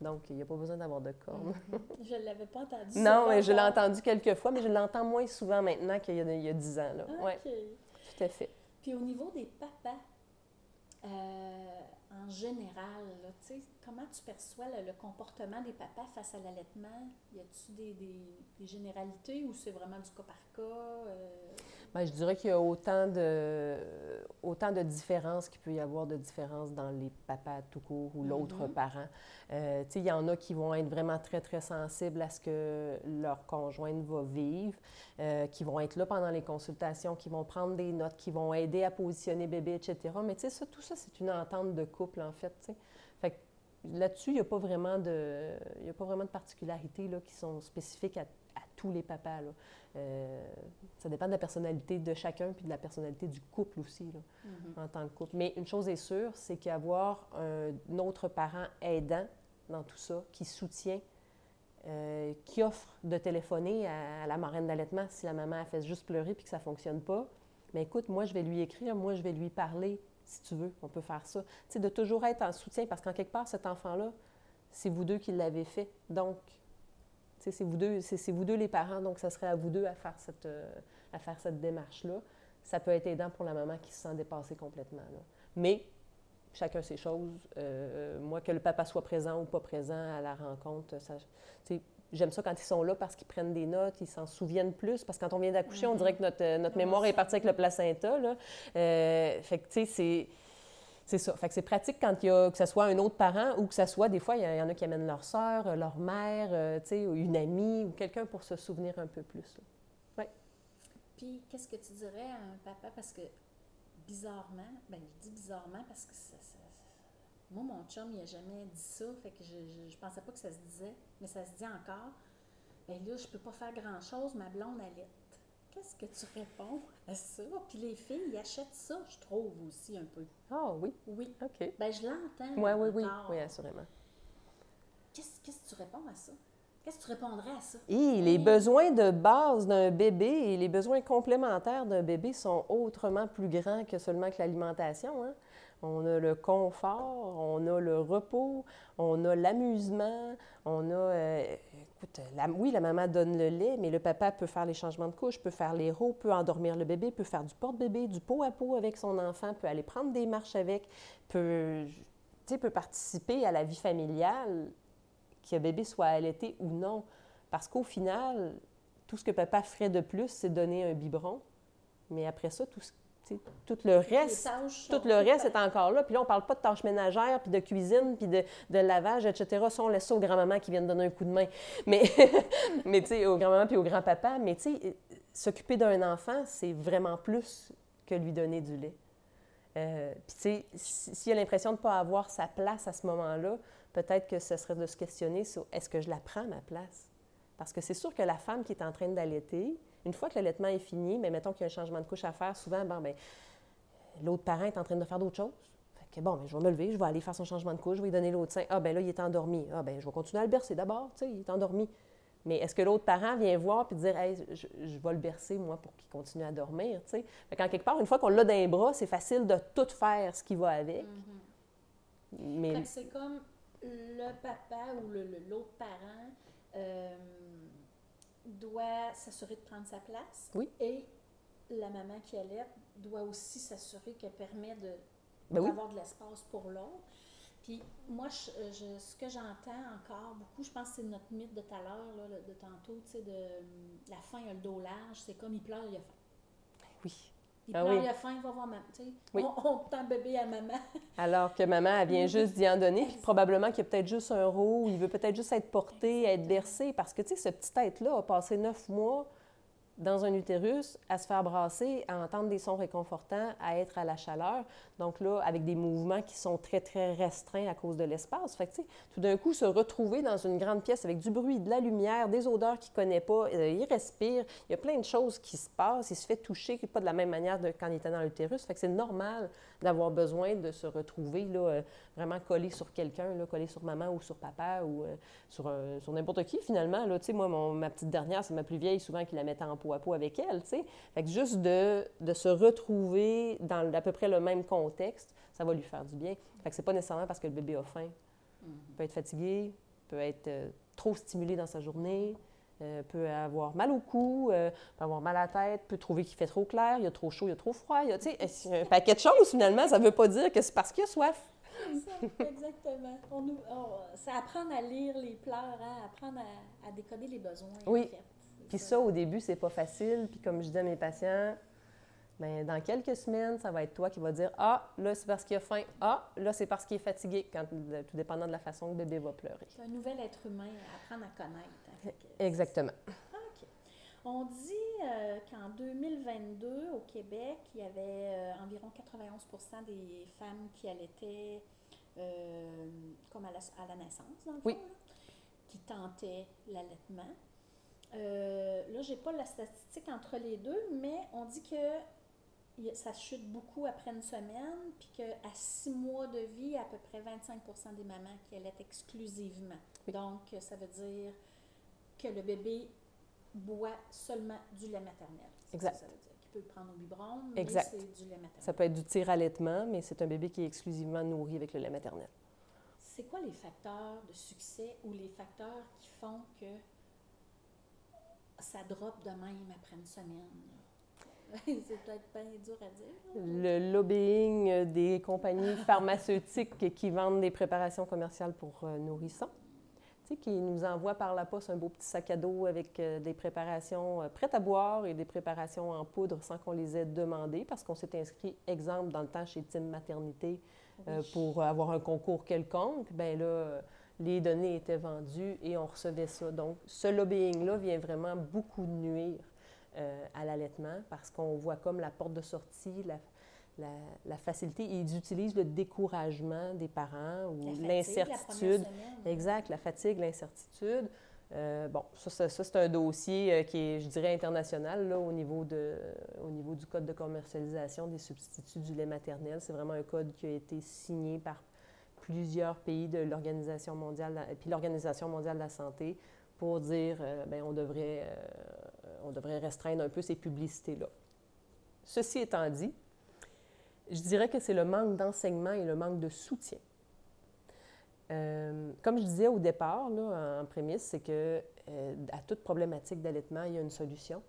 Speaker 2: Donc, il n'y a pas besoin d'avoir de cornes.
Speaker 1: je ne l'avais pas entendu.
Speaker 2: non, mais je l'ai entendu quelques fois, mais je l'entends moins souvent maintenant qu'il y, a dix ans. Là. Ouais, tout à fait.
Speaker 1: Puis au niveau des papas, euh, en général, comment tu perçois le, comportement des papas face à l'allaitement? Y a-t-il des, des, généralités ou c'est vraiment du cas par cas? Euh?
Speaker 2: Bien, je dirais qu'il y a autant de, autant de différences qu'il peut y avoir de différences dans les papas tout court ou l'autre mm-hmm. parent. Euh, il y en a qui vont être vraiment très, très sensibles à ce que leur conjointe va vivre, euh, qui vont être là pendant les consultations, qui vont prendre des notes, qui vont aider à positionner bébé, etc. Mais tu sais, ça, tout ça, c'est une entente de couple, en fait. Fait là-dessus, il n'y a pas vraiment de, a pas vraiment de particularités là, qui sont spécifiques à, tous les papas. Là. Euh, ça dépend de la personnalité de chacun puis de la personnalité du couple aussi, là, mm-hmm. en tant que couple. Mais une chose est sûre, c'est qu'avoir un autre parent aidant dans tout ça, qui soutient, euh, qui offre de téléphoner à, la marraine d'allaitement si la maman a fait juste pleurer puis que ça ne fonctionne pas. Mais écoute, moi, je vais lui écrire, moi, je vais lui parler, si tu veux, on peut faire ça. Tu sais, de toujours être en soutien, parce qu'en quelque part, cet enfant-là, c'est vous deux qui l'avez fait. Donc, c'est vous deux, c'est vous deux les parents, donc ça serait à vous deux à faire cette, euh, à faire cette démarche-là. Ça peut être aidant pour la maman qui se sent dépassée complètement. Mais chacun ses choses. Euh, moi, que le papa soit présent ou pas présent à la rencontre, j'aime ça quand ils sont là parce qu'ils prennent des notes, ils s'en souviennent plus. Parce que quand on vient d'accoucher, on dirait que notre, euh, notre mémoire est partie avec le placenta. Là. Euh, fait que, tu sais, c'est. C'est ça. Fait que c'est pratique quand il y a, que ce soit un autre parent ou que ce soit, des fois, il y en a qui amènent leur soeur, leur mère, tu sais, une amie ou quelqu'un pour se souvenir un peu plus. Oui.
Speaker 1: Puis, qu'est-ce que tu dirais à un papa? Parce que bizarrement, ben je dis bizarrement parce que ça, moi, mon chum, il n'a jamais dit ça, fait que je, je, pensais pas que ça se disait, mais ça se dit encore. Ben là, je peux pas faire grand-chose, ma blonde allait. Qu'est-ce que tu réponds à ça? Puis les filles, ils achètent ça, je trouve aussi un peu.
Speaker 2: Ah oui?
Speaker 1: Oui.
Speaker 2: OK.
Speaker 1: Ben je l'entends.
Speaker 2: Oui, oui, oui. Oui, assurément.
Speaker 1: Qu'est-ce que tu réponds à ça? Qu'est-ce que tu répondrais à ça?
Speaker 2: Et les besoins de base d'un bébé et les besoins complémentaires d'un bébé sont autrement plus grands que seulement que l'alimentation. Hein? On a le confort, on a le repos, on a l'amusement, on a... Euh, écoute, oui, la maman donne le lait, mais le papa peut faire les changements de couche, peut faire les roues, peut endormir le bébé, peut faire du porte-bébé, du pot à pot avec son enfant, peut aller prendre des marches avec, peut, peut participer à la vie familiale, que bébé soit allaité ou non. Parce qu'au final, tout ce que papa ferait de plus, c'est donner un biberon. Mais après ça, tout ce tout le reste, tout le reste est encore là. Puis là, on ne parle pas de tâches ménagères, puis de cuisine, puis de, lavage, etc. Ça, on laisse ça aux grand-mamans qui viennent donner un coup de main. Mais, mais tu sais, aux grand-mamans puis aux grand-papas. Mais tu sais, s'occuper d'un enfant, c'est vraiment plus que lui donner du lait. Euh, puis tu sais, s'il a l'impression de ne pas avoir sa place à ce moment-là, peut-être que ce serait de se questionner sur est-ce que je la prends ma place? Parce que c'est sûr que la femme qui est en train d'allaiter, une fois que l'allaitement est fini, mais mettons qu'il y a un changement de couche à faire, souvent, bon, ben, l'autre parent est en train de faire d'autres choses. Fait que bon, ben, je vais me lever, je vais aller faire son changement de couche, je vais lui donner l'autre sein. Ah, ben là, il est endormi. Ah, ben, je vais continuer à le bercer d'abord, tu sais, il est endormi. Mais est-ce que l'autre parent vient voir puis dire, hey, je, vais le bercer, moi, pour qu'il continue à dormir, tu sais? Quand quelque part, une fois qu'on l'a dans les bras, c'est facile de tout faire ce qui va avec.
Speaker 1: Mm-hmm. Mais... C'est comme le papa ou l'autre parent. Euh, doit s'assurer de prendre sa place.
Speaker 2: Oui.
Speaker 1: Et la maman qui allait doit aussi s'assurer qu'elle permet de,
Speaker 2: ben
Speaker 1: d'avoir de l'espace pour l'autre. Puis moi, je, ce que j'entends encore beaucoup, je pense que c'est notre mythe de tout à l'heure, de tantôt, tu sais, de la faim a le dos large, c'est comme il pleure, il a faim.
Speaker 2: Oui.
Speaker 1: Il ah pleure, il a faim, il va voir maman. On, on tend bébé à maman.
Speaker 2: Alors que maman, elle vient juste d'y en donner, puis probablement qu'il y a peut-être juste un roux, il veut peut-être juste être porté, être bercé, parce que, tu sais, ce petit être-là a passé neuf mois dans un utérus, à se faire brasser, à entendre des sons réconfortants, à être à la chaleur. Donc là, avec des mouvements qui sont très, très restreints à cause de l'espace. Fait que, tout d'un coup, se retrouver dans une grande pièce avec du bruit, de la lumière, des odeurs qu'il ne connaît pas, euh, il respire, il y a plein de choses qui se passent, il se fait toucher, pas de la même manière que quand il était dans l'utérus. Fait que c'est normal d'avoir besoin de se retrouver là, euh, vraiment collé sur quelqu'un, collé sur maman ou sur papa ou euh, sur, sur n'importe qui finalement. Là, moi, mon, ma petite dernière, c'est ma plus vieille, souvent qui la mettait en peau à peau avec elle. Fait que juste de, de, se retrouver dans à peu près le même contexte, ça va lui faire du bien. Fait que c'est pas nécessairement parce que le bébé a faim. Il mm-hmm. peut être fatigué, peut être euh, trop stimulé dans sa journée, euh, peut avoir mal au cou, euh, peut avoir mal à la tête, peut trouver qu'il fait trop clair, il y a trop chaud, il y a trop froid. Il y a un paquet de choses, finalement? Ça ne veut pas dire que c'est parce qu'il a soif.
Speaker 1: exactement. On c'est apprendre à lire les pleurs, hein, apprendre à, décoder les besoins.
Speaker 2: Oui. Puis ça. au début, c'est pas facile. Puis comme je dis à mes patients, Bien, dans quelques semaines, ça va être toi qui vas dire Ah, là, c'est parce qu'il a faim. Ah, là, c'est parce qu'il est fatigué, quand, tout dépendant de la façon que le bébé va pleurer.
Speaker 1: C'est un nouvel être humain à apprendre à connaître.
Speaker 2: Exactement.
Speaker 1: OK. On dit euh, qu'en 2022, au Québec, il y avait euh, environ 91% des femmes qui allaitaient euh, comme à la, à la, naissance, dans le
Speaker 2: oui.
Speaker 1: qui tentaient l'allaitement. là, je n'ai pas la statistique entre les deux, mais on dit que ça chute beaucoup après une semaine, puis qu'à six mois de vie, à peu près 25 des mamans qui allaitent exclusivement. Donc, ça veut dire que le bébé boit seulement du lait maternel.
Speaker 2: Exact.
Speaker 1: Ça veut dire qu'il peut prendre au biberon, mais c'est du lait maternel.
Speaker 2: Ça peut être du tir-allaitement, mais c'est un bébé qui est exclusivement nourri avec le lait maternel.
Speaker 1: C'est quoi les facteurs de succès ou les facteurs qui font que ça drop de même après une semaine? c'est peut-être pas dur à dire.
Speaker 2: Le lobbying des compagnies pharmaceutiques qui vendent des préparations commerciales pour euh, nourrissons, qui nous envoient par la poste un beau petit sac à dos avec euh, des préparations euh, prêtes à boire et des préparations en poudre sans qu'on les ait demandées parce qu'on s'est inscrit, exemple, dans le temps chez Team Maternité pour avoir un concours quelconque. Bien là, les données étaient vendues et on recevait ça. Donc, ce lobbying-là vient vraiment beaucoup nuire euh, à l'allaitement parce qu'on voit comme la porte de sortie, la, la, facilité. Ils utilisent le découragement des parents ou l'incertitude. Exact, la fatigue, l'incertitude. Euh, bon, ça, ça, c'est un dossier euh, qui est, je dirais, international là, au, niveau de, au niveau du code de commercialisation des substituts du lait maternel. C'est vraiment un code qui a été signé par plusieurs pays de l'Organisation mondiale, puis l'Organisation mondiale de la santé pour dire euh, ben, on, devrait, euh, on devrait restreindre un peu ces publicités-là. Ceci étant dit, je dirais que c'est le manque d'enseignement et le manque de soutien. Euh, comme je disais au départ, en prémisse, c'est que à toute problématique d'allaitement, il y a une solution.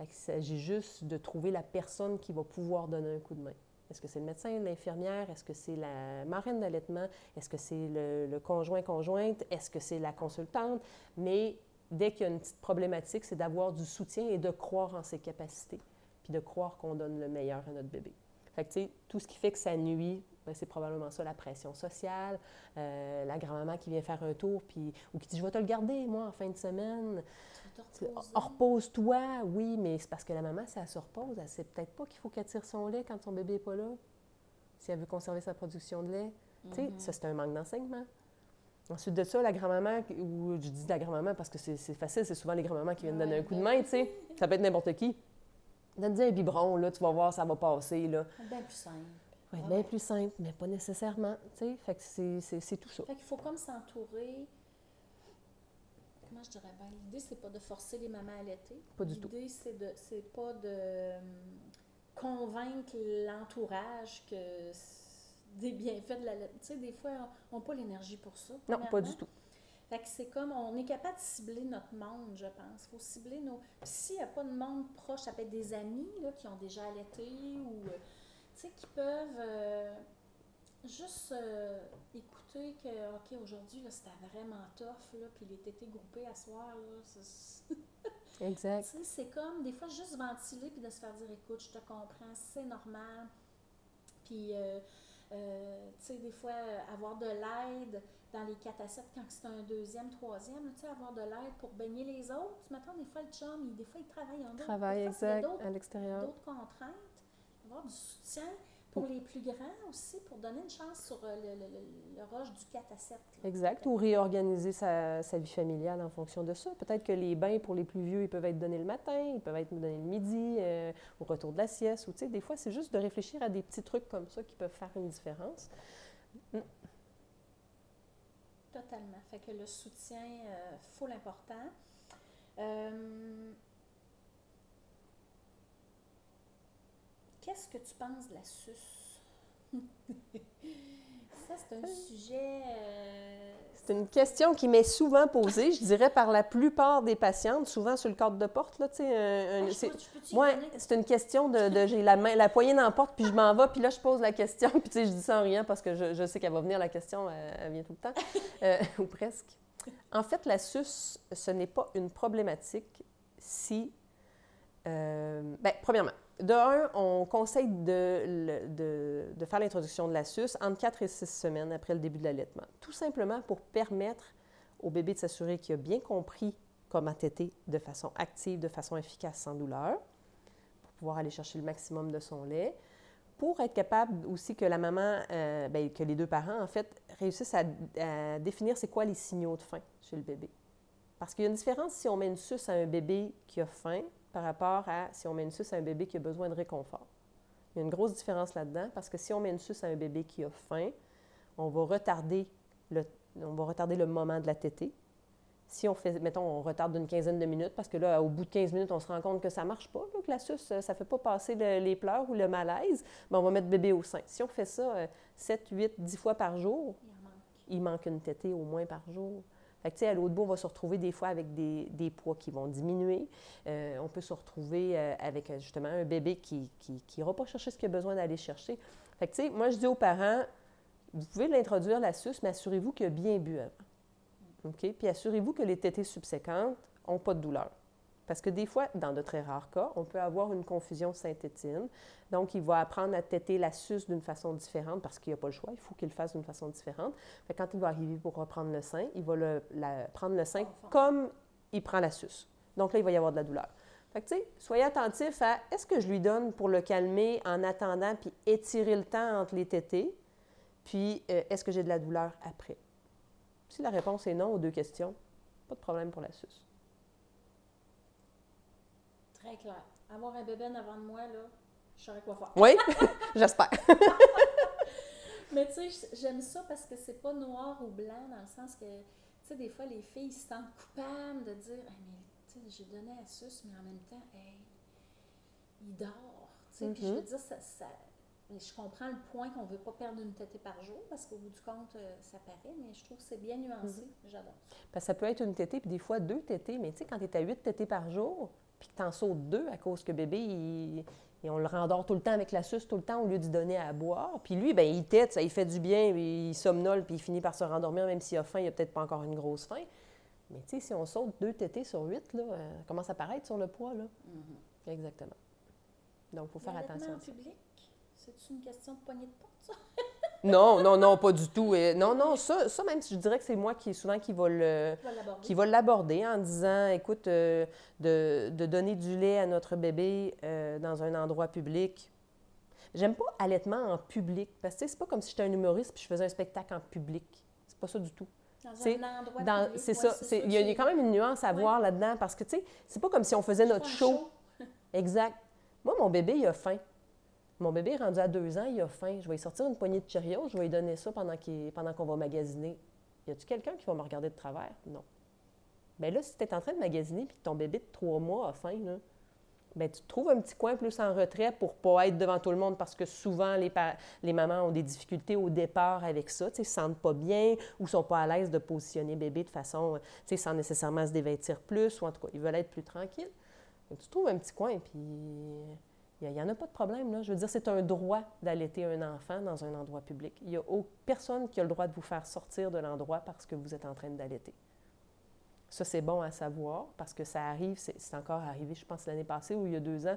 Speaker 2: Il s'agit juste de trouver la personne qui va pouvoir donner un coup de main. Est-ce que c'est le médecin, l'infirmière? Est-ce que c'est la marraine d'allaitement? Est-ce que c'est le, conjoint-conjointe? Est-ce que c'est la consultante? Mais dès qu'il y a une petite problématique, c'est d'avoir du soutien et de croire en ses capacités, puis de croire qu'on donne le meilleur à notre bébé. Fait que, tu sais, tout ce qui fait que ça nuit, ben, c'est probablement ça, la pression sociale, euh, la grand-maman qui vient faire un tour, puis, ou qui dit « Je vais te le garder, moi, en fin de semaine. » Repose-toi, oui, mais c'est parce que la maman, si elle se repose, elle sait peut-être pas qu'il faut qu'elle tire son lait quand son bébé n'est pas là, si elle veut conserver sa production de lait. Tu sais, ça, c'est un manque d'enseignement. Ensuite de ça, la grand-maman, ou je dis la grand-maman parce que c'est facile, c'est souvent les grand-mamans qui viennent donner un coup de main, tu sais. Ça peut être n'importe qui. Donne-lui un biberon, là, tu vas voir, ça va passer, là.
Speaker 1: Bien plus simple.
Speaker 2: Oui, bien plus simple, mais pas nécessairement, tu sais. Fait que c'est tout ça.
Speaker 1: Fait qu'il faut comme s'entourer comment je dirais bien, l'idée, c'est pas de forcer les mamans à allaiter.
Speaker 2: Pas du tout.
Speaker 1: L'idée, c'est de, c'est pas de hum, convaincre l'entourage que des bienfaits de la Tu sais, des fois, on n'a pas l'énergie pour ça.
Speaker 2: Non, pas du tout.
Speaker 1: Fait que c'est comme, on est capable de cibler notre monde, je pense. Il faut cibler nos... S'il n'y a pas de monde proche, ça peut être des amis là, qui ont déjà allaité ou, euh, tu sais, qui peuvent... Euh, juste euh, écouter que, OK, aujourd'hui, c'était vraiment tough, là, puis les tétés groupés à soir, là,
Speaker 2: Exact.
Speaker 1: c'est comme, des fois, juste ventiler, puis de se faire dire, écoute, je te comprends, c'est normal. Puis, euh, euh, tu sais, des fois, avoir de l'aide dans les 4 à 7 quand c'est un deuxième, troisième, tu sais, avoir de l'aide pour baigner les autres. Maintenant, des fois, le chum, des fois, il travaille en
Speaker 2: d'autres. Travaille, exact, à l'extérieur.
Speaker 1: D'autres contraintes. Avoir du soutien pour les plus grands aussi, pour donner une chance sur euh, le, le, le, rush du 4 à 7.
Speaker 2: Exact, ou réorganiser sa, sa, vie familiale en fonction de ça. Peut-être que les bains pour les plus vieux, ils peuvent être donnés le matin, ils peuvent être donnés le midi, euh, au retour de la sieste, ou tu des fois, c'est juste de réfléchir à des petits trucs comme ça qui peuvent faire une différence.
Speaker 1: Totalement. Fait que le soutien, euh, full important. Euh, Qu'est-ce que tu penses de la suce? Ça, c'est un sujet. Euh,
Speaker 2: c'est une question qui m'est souvent posée, je dirais, par la plupart des patientes, souvent sur le cadre de porte. Là,
Speaker 1: un,
Speaker 2: c'est, moi, c'est une question de, j'ai la, main, la poignée dans la porte, puis je m'en vais, puis là, je pose la question, puis je dis ça en rien parce que je, sais qu'elle va venir, la question, elle, vient tout le temps, euh, ou presque. En fait, la suce, ce n'est pas une problématique si. Euh, bien, premièrement, de un, on conseille de, faire l'introduction de la suce entre 4 et 6 semaines après le début de l'allaitement. Tout simplement pour permettre au bébé de s'assurer qu'il a bien compris comment téter de façon active, de façon efficace, sans douleur, pour pouvoir aller chercher le maximum de son lait, pour être capable aussi que la maman, euh, ben, que les deux parents, en fait, réussissent à, à définir c'est quoi les signaux de faim chez le bébé. Parce qu'il y a une différence si on met une suce à un bébé qui a faim par rapport à si on met une suce à un bébé qui a besoin de réconfort. Il y a une grosse différence là-dedans parce que si on met une suce à un bébé qui a faim, on va retarder le, on va retarder le moment de la tétée. Si on fait, mettons, on retarde d'une quinzaine de minutes, parce que là, au bout de 15 minutes, on se rend compte que ça ne marche pas, que la suce, ça ne fait pas passer les pleurs ou le malaise, ben, on va mettre bébé au sein. Si on fait ça 7, 8, 10 fois par jour, il manque une tétée au moins par jour. À l'autre bout, on va se retrouver des fois avec des, poids qui vont diminuer. Euh, on peut se retrouver euh, avec euh, justement un bébé qui n'ira pas chercher ce qu'il a besoin d'aller chercher. Moi, je dis aux parents, vous pouvez l'introduire, la suce, mais assurez-vous qu'il a bien bu avant. Puis assurez-vous que les tétées subséquentes n'ont pas de douleur. Parce que des fois, dans de très rares cas, on peut avoir une confusion synthétine. Donc, il va apprendre à téter la suce d'une façon différente parce qu'il n'a pas le choix. Il faut qu'il le fasse d'une façon différente. quand il va arriver pour reprendre le sein, il va le, prendre le sein comme il prend la suce. Donc là, il va y avoir de la douleur. Fait que, tu sais, soyez attentif à est-ce que je lui donne pour le calmer en attendant puis étirer le temps entre les tétés, puis euh, est-ce que j'ai de la douleur après? Si la réponse est non aux deux questions, pas de problème pour la suce.
Speaker 1: Très clair. Avoir un bébé en avant de moi, là, je saurais quoi faire.
Speaker 2: Oui, j'espère.
Speaker 1: Mais tu sais, j'aime ça parce que c'est pas noir ou blanc dans le sens que, tu sais, des fois, les filles se sentent coupables de dire hey, mais tu sais, j'ai donné à Sus, mais en même temps, hey, il dort. Tu sais, puis je veux
Speaker 2: Mhm.
Speaker 1: dire, ça, ça- mais je comprends le point qu'on ne veut pas perdre une tétée par jour, parce qu'au bout du compte, euh, ça paraît, mais je trouve que c'est bien nuancé.
Speaker 2: Mhm.
Speaker 1: J'adore.
Speaker 2: Parce que ça peut être une tétée, puis des fois deux tétées. Mais tu sais, quand tu es à huit tétées par jour, puis que tu en sautes deux à cause que bébé, il- et on le rendort tout le temps avec la suce, tout le temps, au lieu d'y donner à boire. Puis lui, ben il tète, ça il fait du bien, il somnole, puis il finit par se rendormir, même s'il a faim, il a peut-être pas encore une grosse faim. Mais tu sais, si on saute deux tétées sur huit, là, euh, commence à paraître sur le poids, là. Exactement. Donc, il faut faire attention.
Speaker 1: en public, c'est une question de poignée de porte, ça?
Speaker 2: Non, non, non, pas du tout. Et non, non, ça, ça même, je dirais que c'est moi qui, souvent, qui va le, qui va l'aborder en disant, écoute, euh, de, de donner du lait à notre bébé euh, dans un endroit public. J'aime pas allaitement en public, parce que c'est pas comme si j'étais un humoriste puis je faisais un spectacle en public. C'est pas ça du tout.
Speaker 1: Dans
Speaker 2: c'est
Speaker 1: un endroit
Speaker 2: Dans-
Speaker 1: public,
Speaker 2: c'est
Speaker 1: ouais,
Speaker 2: ça. Il y, a- quand même une nuance à
Speaker 1: Ouais.
Speaker 2: voir là-dedans, parce que, tu sais, c'est pas comme si on faisait notre show. Exact. Moi, mon bébé, il a faim. Mon bébé est rendu à deux ans, il a faim. Je vais lui sortir une poignée de Cheerios, je vais lui donner ça pendant qu'on va magasiner. Y a-tu quelqu'un qui va me regarder de travers? Non. Bien là, si tu es en train de magasiner puis que ton bébé de trois mois a faim, là, ben, tu trouves un petit coin plus en retrait pour pas être devant tout le monde parce que souvent, les, mamans ont des difficultés au départ avec ça, tu sais, se sentent pas bien ou sont pas à l'aise de positionner bébé de façon, sais, sans nécessairement se dévêtir plus ou en tout cas, ils veulent être plus tranquilles. Tu trouves un petit coin, puis il n'y en a pas de problème. Là. Je veux dire, c'est un droit d'allaiter un enfant dans un endroit public. Il n'y a personne qui a le droit de vous faire sortir de l'endroit parce que vous êtes en train d'allaiter. Ça, c'est bon à savoir parce que ça arrive, c'est encore arrivé, je pense, l'année passée ou il y a deux ans,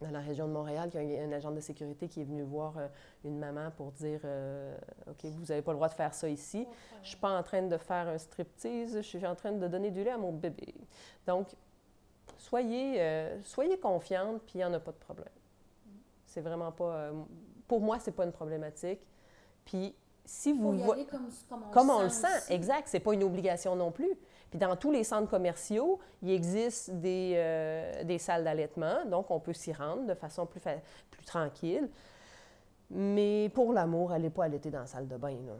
Speaker 2: dans la région de Montréal, qu'il y a agent de sécurité qui est venu voir euh, une maman pour dire euh, OK, vous n'avez pas le droit de faire ça ici. Je ne suis pas en train de faire un striptease, je suis en train de donner du lait à mon bébé. Donc, soyez, euh, soyez confiante, puis il n'y en a pas de problème. C'est vraiment pas. euh, pour moi, c'est pas une problématique. Puis, si
Speaker 1: Faut
Speaker 2: vous
Speaker 1: y
Speaker 2: vo-
Speaker 1: aller comme, comme on,
Speaker 2: comme on
Speaker 1: le
Speaker 2: le
Speaker 1: sent.
Speaker 2: sent,
Speaker 1: aussi.
Speaker 2: exact, c'est pas une obligation non plus. Puis dans tous les centres commerciaux, il existe des, euh, des salles d'allaitement, donc on peut s'y rendre de façon plus, fa- plus tranquille. Mais pour l'amour, allez pas allaiter dans la salle de bain. Là.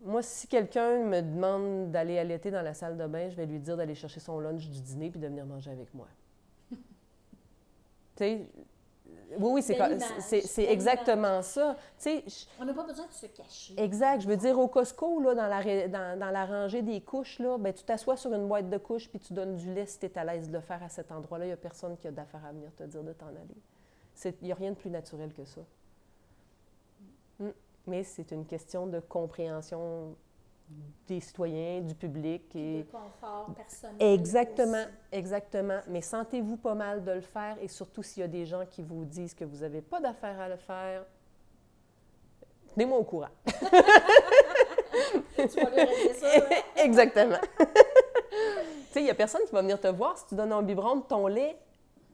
Speaker 2: Moi, si quelqu'un me demande d'aller allaiter dans la salle de bain, je vais lui dire d'aller chercher son lunch du dîner puis de venir manger avec moi. oui, oui, c'est, exactement ça.
Speaker 1: On n'a pas besoin de se cacher.
Speaker 2: Exact. Je veux dire, au Costco, là, dans, la, ra- dans, dans la rangée des couches, là, ben, tu t'assois sur une boîte de couches puis tu donnes du lait si tu es à l'aise de le faire à cet endroit-là. Il n'y a personne qui a d'affaire à venir te dire de t'en aller. Il n'y a rien de plus naturel que ça. Mm. Mais c'est une question de compréhension des citoyens, du public. Et...
Speaker 1: de confort personnel.
Speaker 2: Exactement,
Speaker 1: aussi.
Speaker 2: exactement. Mais sentez-vous pas mal de le faire et surtout s'il y a des gens qui vous disent que vous n'avez pas d'affaire à le faire, tenez-moi au courant.
Speaker 1: tu vas lui ça.
Speaker 2: Exactement. tu sais, il n'y a personne qui va venir te voir si tu donnes un biberon de ton lait.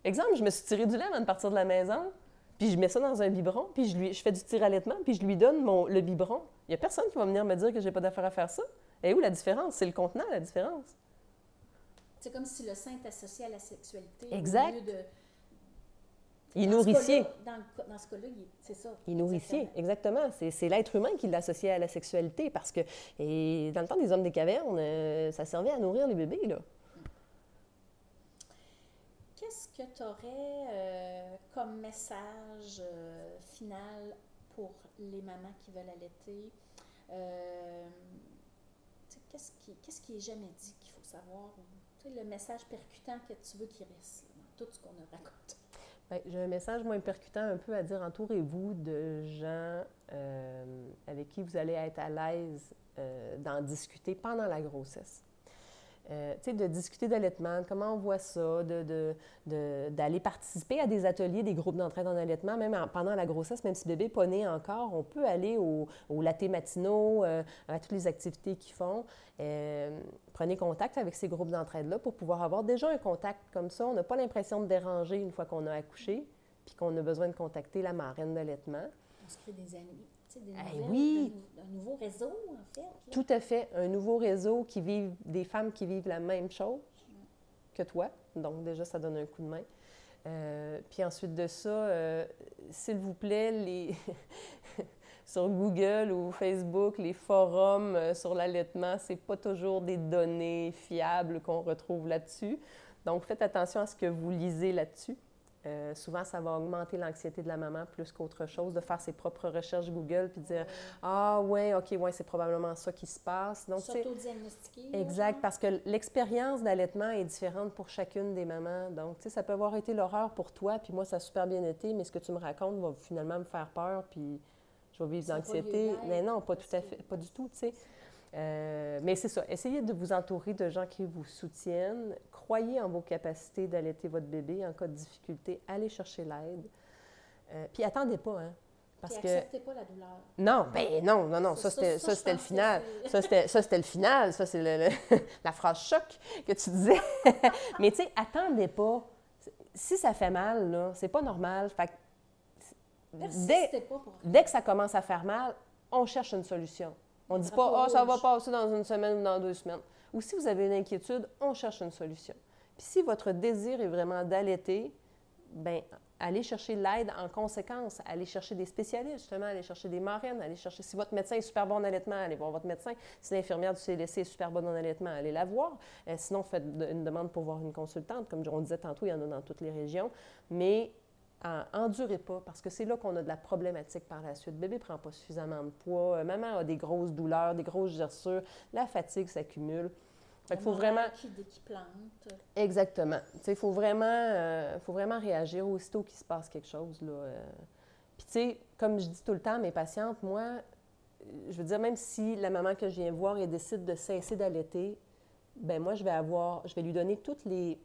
Speaker 2: Exemple, je me suis tiré du lait avant de partir de la maison, puis je mets ça dans un biberon, puis je, lui, je fais du tir allaitement, puis je lui donne mon, le biberon. Il n'y a personne qui va venir me dire que j'ai pas d'affaire à faire ça. Et où la différence? C'est le contenant, la différence.
Speaker 1: C'est comme si le sein est associé à la sexualité. au
Speaker 2: Exact.
Speaker 1: lieu de-
Speaker 2: Il
Speaker 1: Dans ce
Speaker 2: nourricier.
Speaker 1: Dans, ce cas-là, il est- c'est ça.
Speaker 2: Il nourricier,
Speaker 1: Exactement.
Speaker 2: c'est l'être humain qui l'associait à la sexualité parce que et dans le temps des hommes des cavernes, euh, ça servait à nourrir les bébés. Là.
Speaker 1: Qu'est-ce que tu aurais comme message euh, final pour les mamans qui veulent allaiter? Euh, qu'est-ce qui, qu'est-ce jamais dit qu'il faut savoir? ou, tu sais, le message percutant que tu veux qu'il reste dans tout ce qu'on a raconté.
Speaker 2: Ben, j'ai un message moins percutant un peu à dire. Entourez-vous de gens euh, avec qui vous allez être à l'aise euh, d'en discuter pendant la grossesse. Euh, de discuter d'allaitement, comment on voit ça, de, de- de- d'aller participer à des ateliers, des groupes d'entraide en allaitement, même en- pendant la grossesse, même si bébé n'est pas né encore, on peut aller au, au latte matinaux, euh, à toutes les activités qu'ils font. Euh, prenez contact avec ces groupes d'entraide-là pour pouvoir avoir déjà un contact comme ça. On n'a pas l'impression de déranger une fois qu'on a accouché, puis qu'on a besoin de contacter la marraine d'allaitement.
Speaker 1: On se crée des amis, des
Speaker 2: Eh oui.
Speaker 1: d'un nouveau réseau, en fait. là.
Speaker 2: Tout à fait. Un nouveau réseau qui vivent, des femmes qui vivent la même chose que toi. Donc, déjà, ça donne un coup de main. Euh, puis ensuite de ça, euh, s'il vous plaît, les... sur Google ou Facebook, les forums euh, sur l'allaitement, c'est pas toujours des données fiables qu'on retrouve là-dessus. Donc, faites attention à ce que vous lisez là-dessus. Euh, souvent, ça va augmenter l'anxiété de la maman plus qu'autre chose, de faire ses propres recherches Google puis dire Ah, ouais, OK, ouais, c'est probablement ça qui se passe.
Speaker 1: Donc, S'auto-diagnostiquer.
Speaker 2: Exact, parce que l'expérience d'allaitement est différente pour chacune des mamans. Donc, tu sais, ça peut avoir été l'horreur pour toi, puis moi, ça a super bien été, mais ce que tu me racontes va finalement me faire peur, puis je vais vivre l'anxiété. Mais non, pas tout à fait, pas du tout, tu sais. Euh, mais c'est ça, essayez de vous entourer de gens qui vous soutiennent. Croyez en vos capacités d'allaiter votre bébé. En cas de difficulté, allez chercher l'aide. Euh, puis attendez pas, hein.
Speaker 1: Parce puis pas la douleur.
Speaker 2: Non, ben non, non, non, ça, c'était, ça, c'était le final. Ça, c'était, le final. Ça, c'est la phrase choc que tu disais. mais tu sais, attendez pas. Si ça fait mal, là, c'est pas normal. Fait dès, pas dès que ça commence à faire mal, on cherche une solution. On ne dit pas, ah, ça va passer dans une semaine ou dans deux semaines. Ou si vous avez une inquiétude, on cherche une solution. Puis si votre désir est vraiment d'allaiter, bien, allez chercher l'aide en conséquence. Allez chercher des spécialistes, justement, allez chercher des marraines, allez chercher. Si votre médecin est super bon en allaitement, allez voir votre médecin. Si l'infirmière du CLSC est super bonne en allaitement, allez la voir. Euh, sinon, faites une demande pour voir une consultante. Comme on disait tantôt, il y en a dans toutes les régions. Mais endurez pas, parce que c'est là qu'on a de la problématique par la suite. Le bébé prend pas suffisamment de poids, euh, maman a des grosses douleurs, des grosses gerçures, la fatigue s'accumule.
Speaker 1: Il faut vraiment. Qui, plante.
Speaker 2: Exactement. Il faut vraiment, euh, faut vraiment réagir aussitôt qu'il se passe quelque chose. Là. Euh. Puis, tu sais, comme je dis tout le temps à mes patientes, moi, je veux dire, même si la maman que je viens voir, elle décide de cesser d'allaiter, ben moi, je vais avoir, je vais lui donner tous les,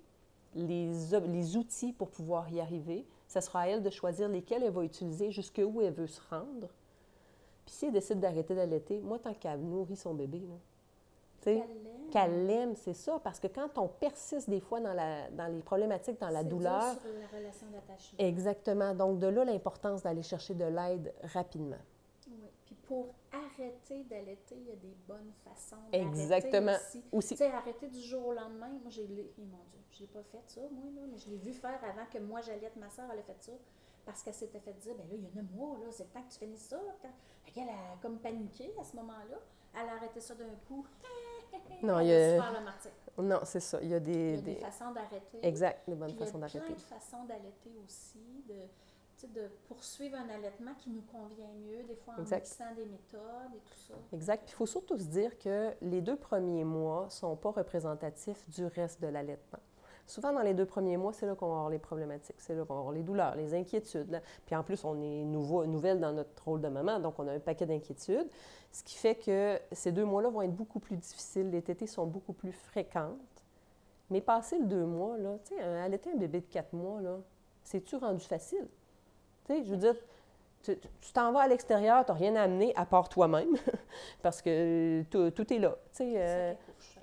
Speaker 2: les, les outils pour pouvoir y arriver. Ce sera à elle de choisir lesquels elle va utiliser, jusqu'où elle veut se rendre. Puis si elle décide d'arrêter d'allaiter, moi, tant qu'elle nourrit son bébé, qu'elle l'aime, c'est ça. Parce que quand on persiste des fois dans, la, dans les problématiques, dans la douleur.
Speaker 1: Sur la relation d'attachement.
Speaker 2: Exactement. Donc, de là, l'importance d'aller chercher de l'aide rapidement.
Speaker 1: Oui. Puis pour arrêter d'allaiter, il y a des bonnes façons
Speaker 2: Exactement.
Speaker 1: aussi. Tu sais, arrêter du jour au lendemain, moi, j'ai. Oh mon Dieu, je n'ai pas fait ça, moi, là, mais je l'ai vu faire avant que moi j'allaite ma soeur, elle a fait ça. Parce qu'elle s'était fait dire, ben là, il y a un mois, là, c'est le temps que tu finisses ça. Elle a comme paniqué à ce moment-là. Elle a arrêté ça d'un coup.
Speaker 2: Non, il y a. Non, c'est ça. Il y a des,
Speaker 1: il y a des... façons d'arrêter.
Speaker 2: Exact, des bonnes façons d'arrêter. Il y a
Speaker 1: plein de façons d'allaiter aussi, de, de poursuivre un allaitement qui nous convient mieux, des fois en mixant des méthodes et tout ça.
Speaker 2: Exact. il faut surtout se dire que les deux premiers mois ne sont pas représentatifs du reste de l'allaitement. Souvent, dans les deux premiers mois, c'est là qu'on va avoir les problématiques, c'est là qu'on va avoir les douleurs, les inquiétudes. Puis en plus, on est nouveau, nouvelle dans notre rôle de maman, donc on a un paquet d'inquiétudes, ce qui fait que ces deux mois-là vont être beaucoup plus difficiles. Les tétés sont beaucoup plus fréquentes. Mais passer le deux mois, là, tu sais, allaiter un bébé de quatre mois, là, c'est-tu rendu facile? Tu sais, je veux dire, tu t'en vas à l'extérieur, tu n'as rien à amener à part toi-même, parce que tout, est là. Tu sais, euh,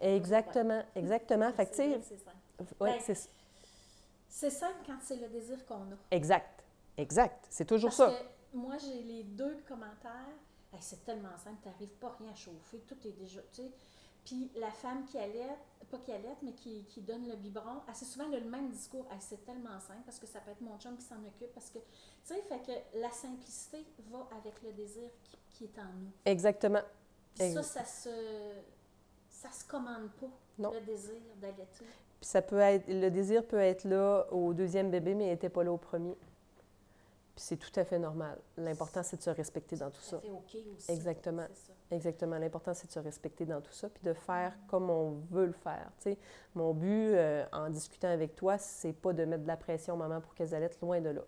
Speaker 2: exactement, exactement. Fait que, tu sais,
Speaker 1: ben, c'est simple quand c'est le désir qu'on a.
Speaker 2: Exact, exact. C'est toujours
Speaker 1: Parce ça. Que moi, j'ai les deux commentaires. c'est tellement simple, tu n'arrives pas rien à chauffer, tout est déjà. Tu sais. Puis la femme qui allait, pas qui allait, mais qui, qui donne le biberon, assez souvent le même discours. c'est tellement simple parce que ça peut être mon chum qui s'en occupe. Parce que, tu sais, fait que la simplicité va avec le désir qui, qui est en nous.
Speaker 2: Exactement.
Speaker 1: Puis ça, ça se, ça se commande pas, non. le désir d'allaiter.
Speaker 2: Puis ça peut être, le désir peut être là au deuxième bébé, mais il n'était pas là au premier. Puis c'est tout à fait normal. L'important, c'est de se respecter dans tout ça.
Speaker 1: Fait aussi.
Speaker 2: Exactement. Exactement. L'important, c'est de se respecter dans tout ça, puis de faire comme on veut le faire. Mon but, euh, en discutant avec toi, c'est pas de mettre de la pression aux mamans pour qu'elles allaitent loin de là.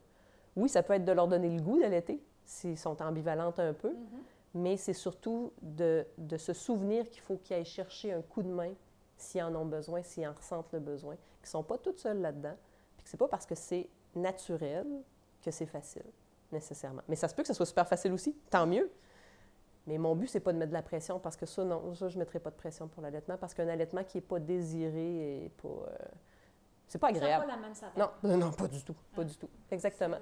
Speaker 2: Oui, ça peut être de leur donner le goût d'allaiter, s'ils sont ambivalentes un peu, mm-hmm. mais c'est surtout de, de se souvenir qu'il faut qu'ils aillent chercher un coup de main s'ils en ont besoin, s'ils en ressentent le besoin, qu'ils ne sont pas toutes seules là-dedans, puis que ce n'est pas parce que c'est naturel que c'est facile, nécessairement. Mais ça se peut que ce soit super facile aussi, tant mieux. Mais mon but, c'est pas de mettre de la pression parce que ça, non, ça, je ne mettrai pas de pression pour l'allaitement parce qu'un allaitement qui n'est pas désiré et pas. Euh, c'est pas agréable.
Speaker 1: pas la même
Speaker 2: non, non, pas du tout. Pas du tout. Exactement.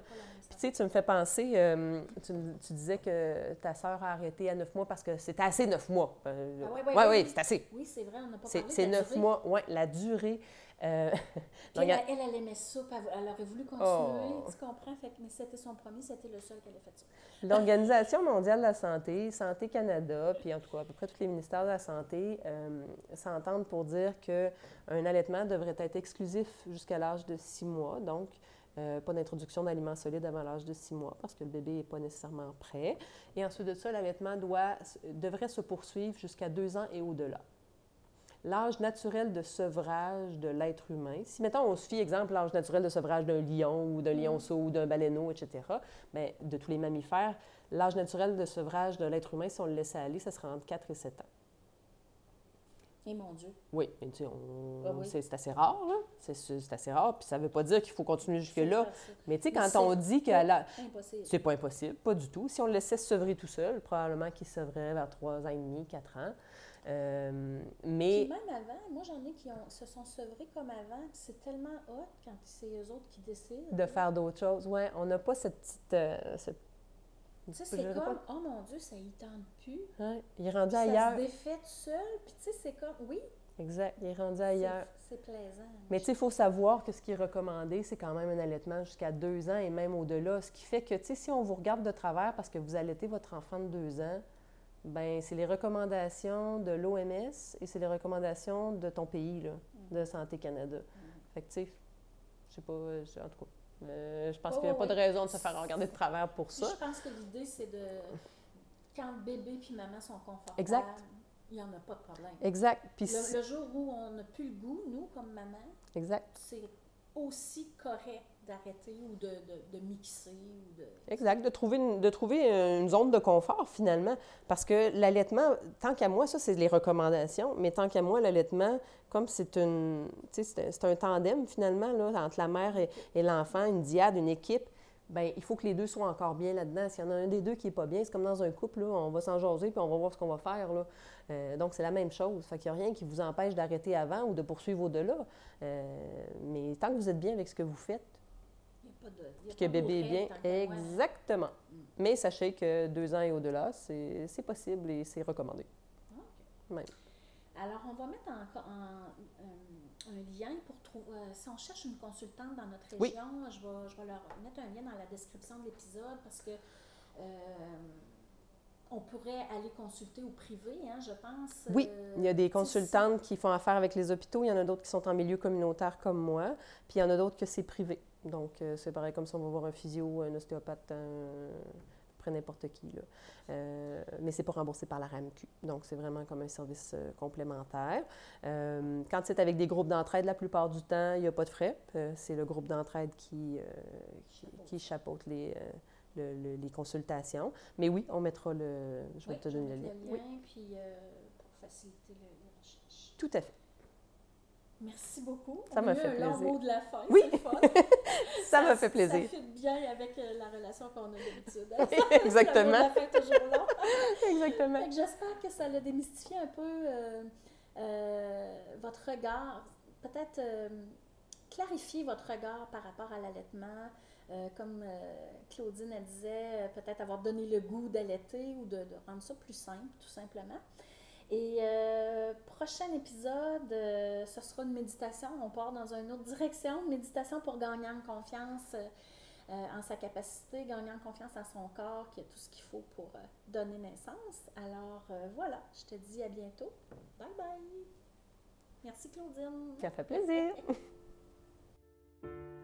Speaker 2: Puis tu sais, tu me fais penser, euh, tu, disais que ta sœur a arrêté à neuf mois parce que c'était assez neuf mois.
Speaker 1: Euh, ah, oui,
Speaker 2: oui, oui, c'est assez.
Speaker 1: Oui, c'est vrai, on n'a pas parlé
Speaker 2: C'est neuf mois, oui, la durée. Euh,
Speaker 1: elle, elle, elle aimait ça, puis elle, elle aurait voulu continuer,
Speaker 2: Oh.
Speaker 1: tu comprends? Fait mais c'était son premier, c'était le seul qu'elle a fait ça.
Speaker 2: L'Organisation mondiale de la santé, Santé Canada, puis en tout cas à peu près tous les ministères de la santé euh, s'entendent pour dire qu'un allaitement devrait être exclusif jusqu'à l'âge de six mois. Donc, euh, pas d'introduction d'aliments solides avant l'âge de six mois parce que le bébé n'est pas nécessairement prêt. Et ensuite de ça, l'allaitement devrait se poursuivre jusqu'à deux ans et au-delà. L'âge naturel de sevrage de l'être humain, si mettons on se fie, exemple, l'âge naturel de sevrage d'un lion ou d'un lionceau ou d'un baleineau, etc., bien, de tous les mammifères, l'âge naturel de sevrage de l'être humain, si on le laissait aller, ça serait entre 4 et 7 ans.
Speaker 1: Et mon Dieu.
Speaker 2: Oui, mais tu sais, on-
Speaker 1: Ah oui.
Speaker 2: c'est assez rare, là. C'est assez rare, puis ça ne veut pas dire qu'il faut continuer jusque-là. Mais tu sais,
Speaker 1: Mais
Speaker 2: quand on dit qu'à la...
Speaker 1: Impossible.
Speaker 2: C'est pas impossible, pas du tout. Si on le laissait se sevrer tout seul, probablement qu'il sevrait vers 3 ans et demi, 4 ans. Euh,
Speaker 1: Puis
Speaker 2: mais
Speaker 1: même avant, moi j'en ai qui ont, se sont sevrés comme avant, puis c'est tellement hot quand c'est eux autres qui décident.
Speaker 2: de faire d'autres choses, ouais, on n'a pas cette petite... euh, cette-
Speaker 1: Tu sais, c'est comme,
Speaker 2: pas-
Speaker 1: oh mon Dieu, ça y tente plus.
Speaker 2: ouais, il est rendu
Speaker 1: Ça
Speaker 2: ailleurs.
Speaker 1: se défait tout seul, puis tu sais, c'est comme, oui,
Speaker 2: Exact, il est rendu ailleurs.
Speaker 1: c'est plaisant.
Speaker 2: Mais tu sais, il faut savoir que ce qui est recommandé, c'est quand même un allaitement jusqu'à deux ans et même au-delà. Ce qui fait que, tu sais, si on vous regarde de travers parce que vous allaitez votre enfant de deux ans, ben c'est les recommandations de l'OMS et c'est les recommandations de ton pays, là, de Santé Canada. Fait que, tu sais, je sais pas, en tout cas, euh, je pense
Speaker 1: Ouais,
Speaker 2: qu'il n'y a pas de raison de se faire regarder de travers pour ça.
Speaker 1: Je pense que l'idée, c'est de. Quand bébé puis maman sont confortables,
Speaker 2: Exact.
Speaker 1: il n'y en a pas de problème.
Speaker 2: Exact. Puis
Speaker 1: le jour où on n'a plus le goût, nous, comme maman,
Speaker 2: exact.
Speaker 1: c'est aussi correct d'arrêter ou de, mixer ou de.
Speaker 2: Exact, de trouver, une, de trouver une zone de confort finalement. Parce que l'allaitement, tant qu'à moi, ça c'est les recommandations, mais tant qu'à moi, l'allaitement, comme c'est une, c'est un- un tandem finalement là, entre la mère et, l'enfant, une diade, une équipe, ben il faut que les deux soient encore bien là-dedans. S'il y en a un des deux qui n'est pas bien, c'est comme dans un couple, là, on va s'en jaser puis on va voir ce qu'on va faire. Là. Euh, donc c'est la même chose. Fait qu'il n'y a rien qui vous empêche d'arrêter avant ou de poursuivre au-delà. Euh, mais tant que vous êtes bien avec ce que vous faites,
Speaker 1: pas de.
Speaker 2: puis que bébé est bien. Exactement. Mais sachez que deux ans et au-delà, c'est possible et c'est recommandé. Même.
Speaker 1: Alors, on va mettre en, en- un, un lien pour trouver. euh, si on cherche une consultante dans notre
Speaker 2: Oui.
Speaker 1: région, je, vais, je vais leur mettre un lien dans la description de l'épisode parce que euh, on pourrait aller consulter au privé, hein, je pense.
Speaker 2: Oui,
Speaker 1: euh,
Speaker 2: Il y a des consultantes qui font affaire avec les hôpitaux, il y en a d'autres qui sont en milieu communautaire comme moi, puis il y en a d'autres que c'est privé. Donc, euh, c'est pareil comme si on va voir un physio, un ostéopathe, un- après n'importe qui. Là. Euh, mais c'est pas remboursé par la RAMQ. Donc, c'est vraiment comme un service complémentaire. Quand c'est avec des groupes d'entraide, la plupart du temps, il n'y a pas de frais. C'est le groupe d'entraide qui, qui, qui chapeaute les, le- le- les consultations. Mais oui, on mettra le... Je vais
Speaker 1: Oui,
Speaker 2: te donner le lien.
Speaker 1: le
Speaker 2: Oui,
Speaker 1: puis euh, pour faciliter le, la recherche.
Speaker 2: tout à fait.
Speaker 1: Merci beaucoup.
Speaker 2: Ça m'a fait
Speaker 1: un long
Speaker 2: plaisir.
Speaker 1: mot de la fin.
Speaker 2: Oui.
Speaker 1: le fun.
Speaker 2: Ça m'a fait plaisir.
Speaker 1: Ça fit bien avec euh, la relation qu'on a d'habitude.
Speaker 2: Oui, exactement.
Speaker 1: la fin toujours long.
Speaker 2: Exactement.
Speaker 1: Fait J'espère que ça a démystifié un peu euh, euh, votre regard, peut-être clarifier votre regard par rapport à l'allaitement. Euh, comme euh, Claudine elle disait, euh, peut-être avoir donné le goût d'allaiter ou de, de rendre ça plus simple, tout simplement. Et euh, prochain épisode, ce sera une méditation. On part dans une autre direction, une méditation pour gagner en confiance en sa capacité, gagner en confiance en son corps, qui a tout ce qu'il faut pour donner naissance. Alors voilà, je te dis à bientôt. Bye bye. Merci Claudine.
Speaker 2: Ça fait plaisir.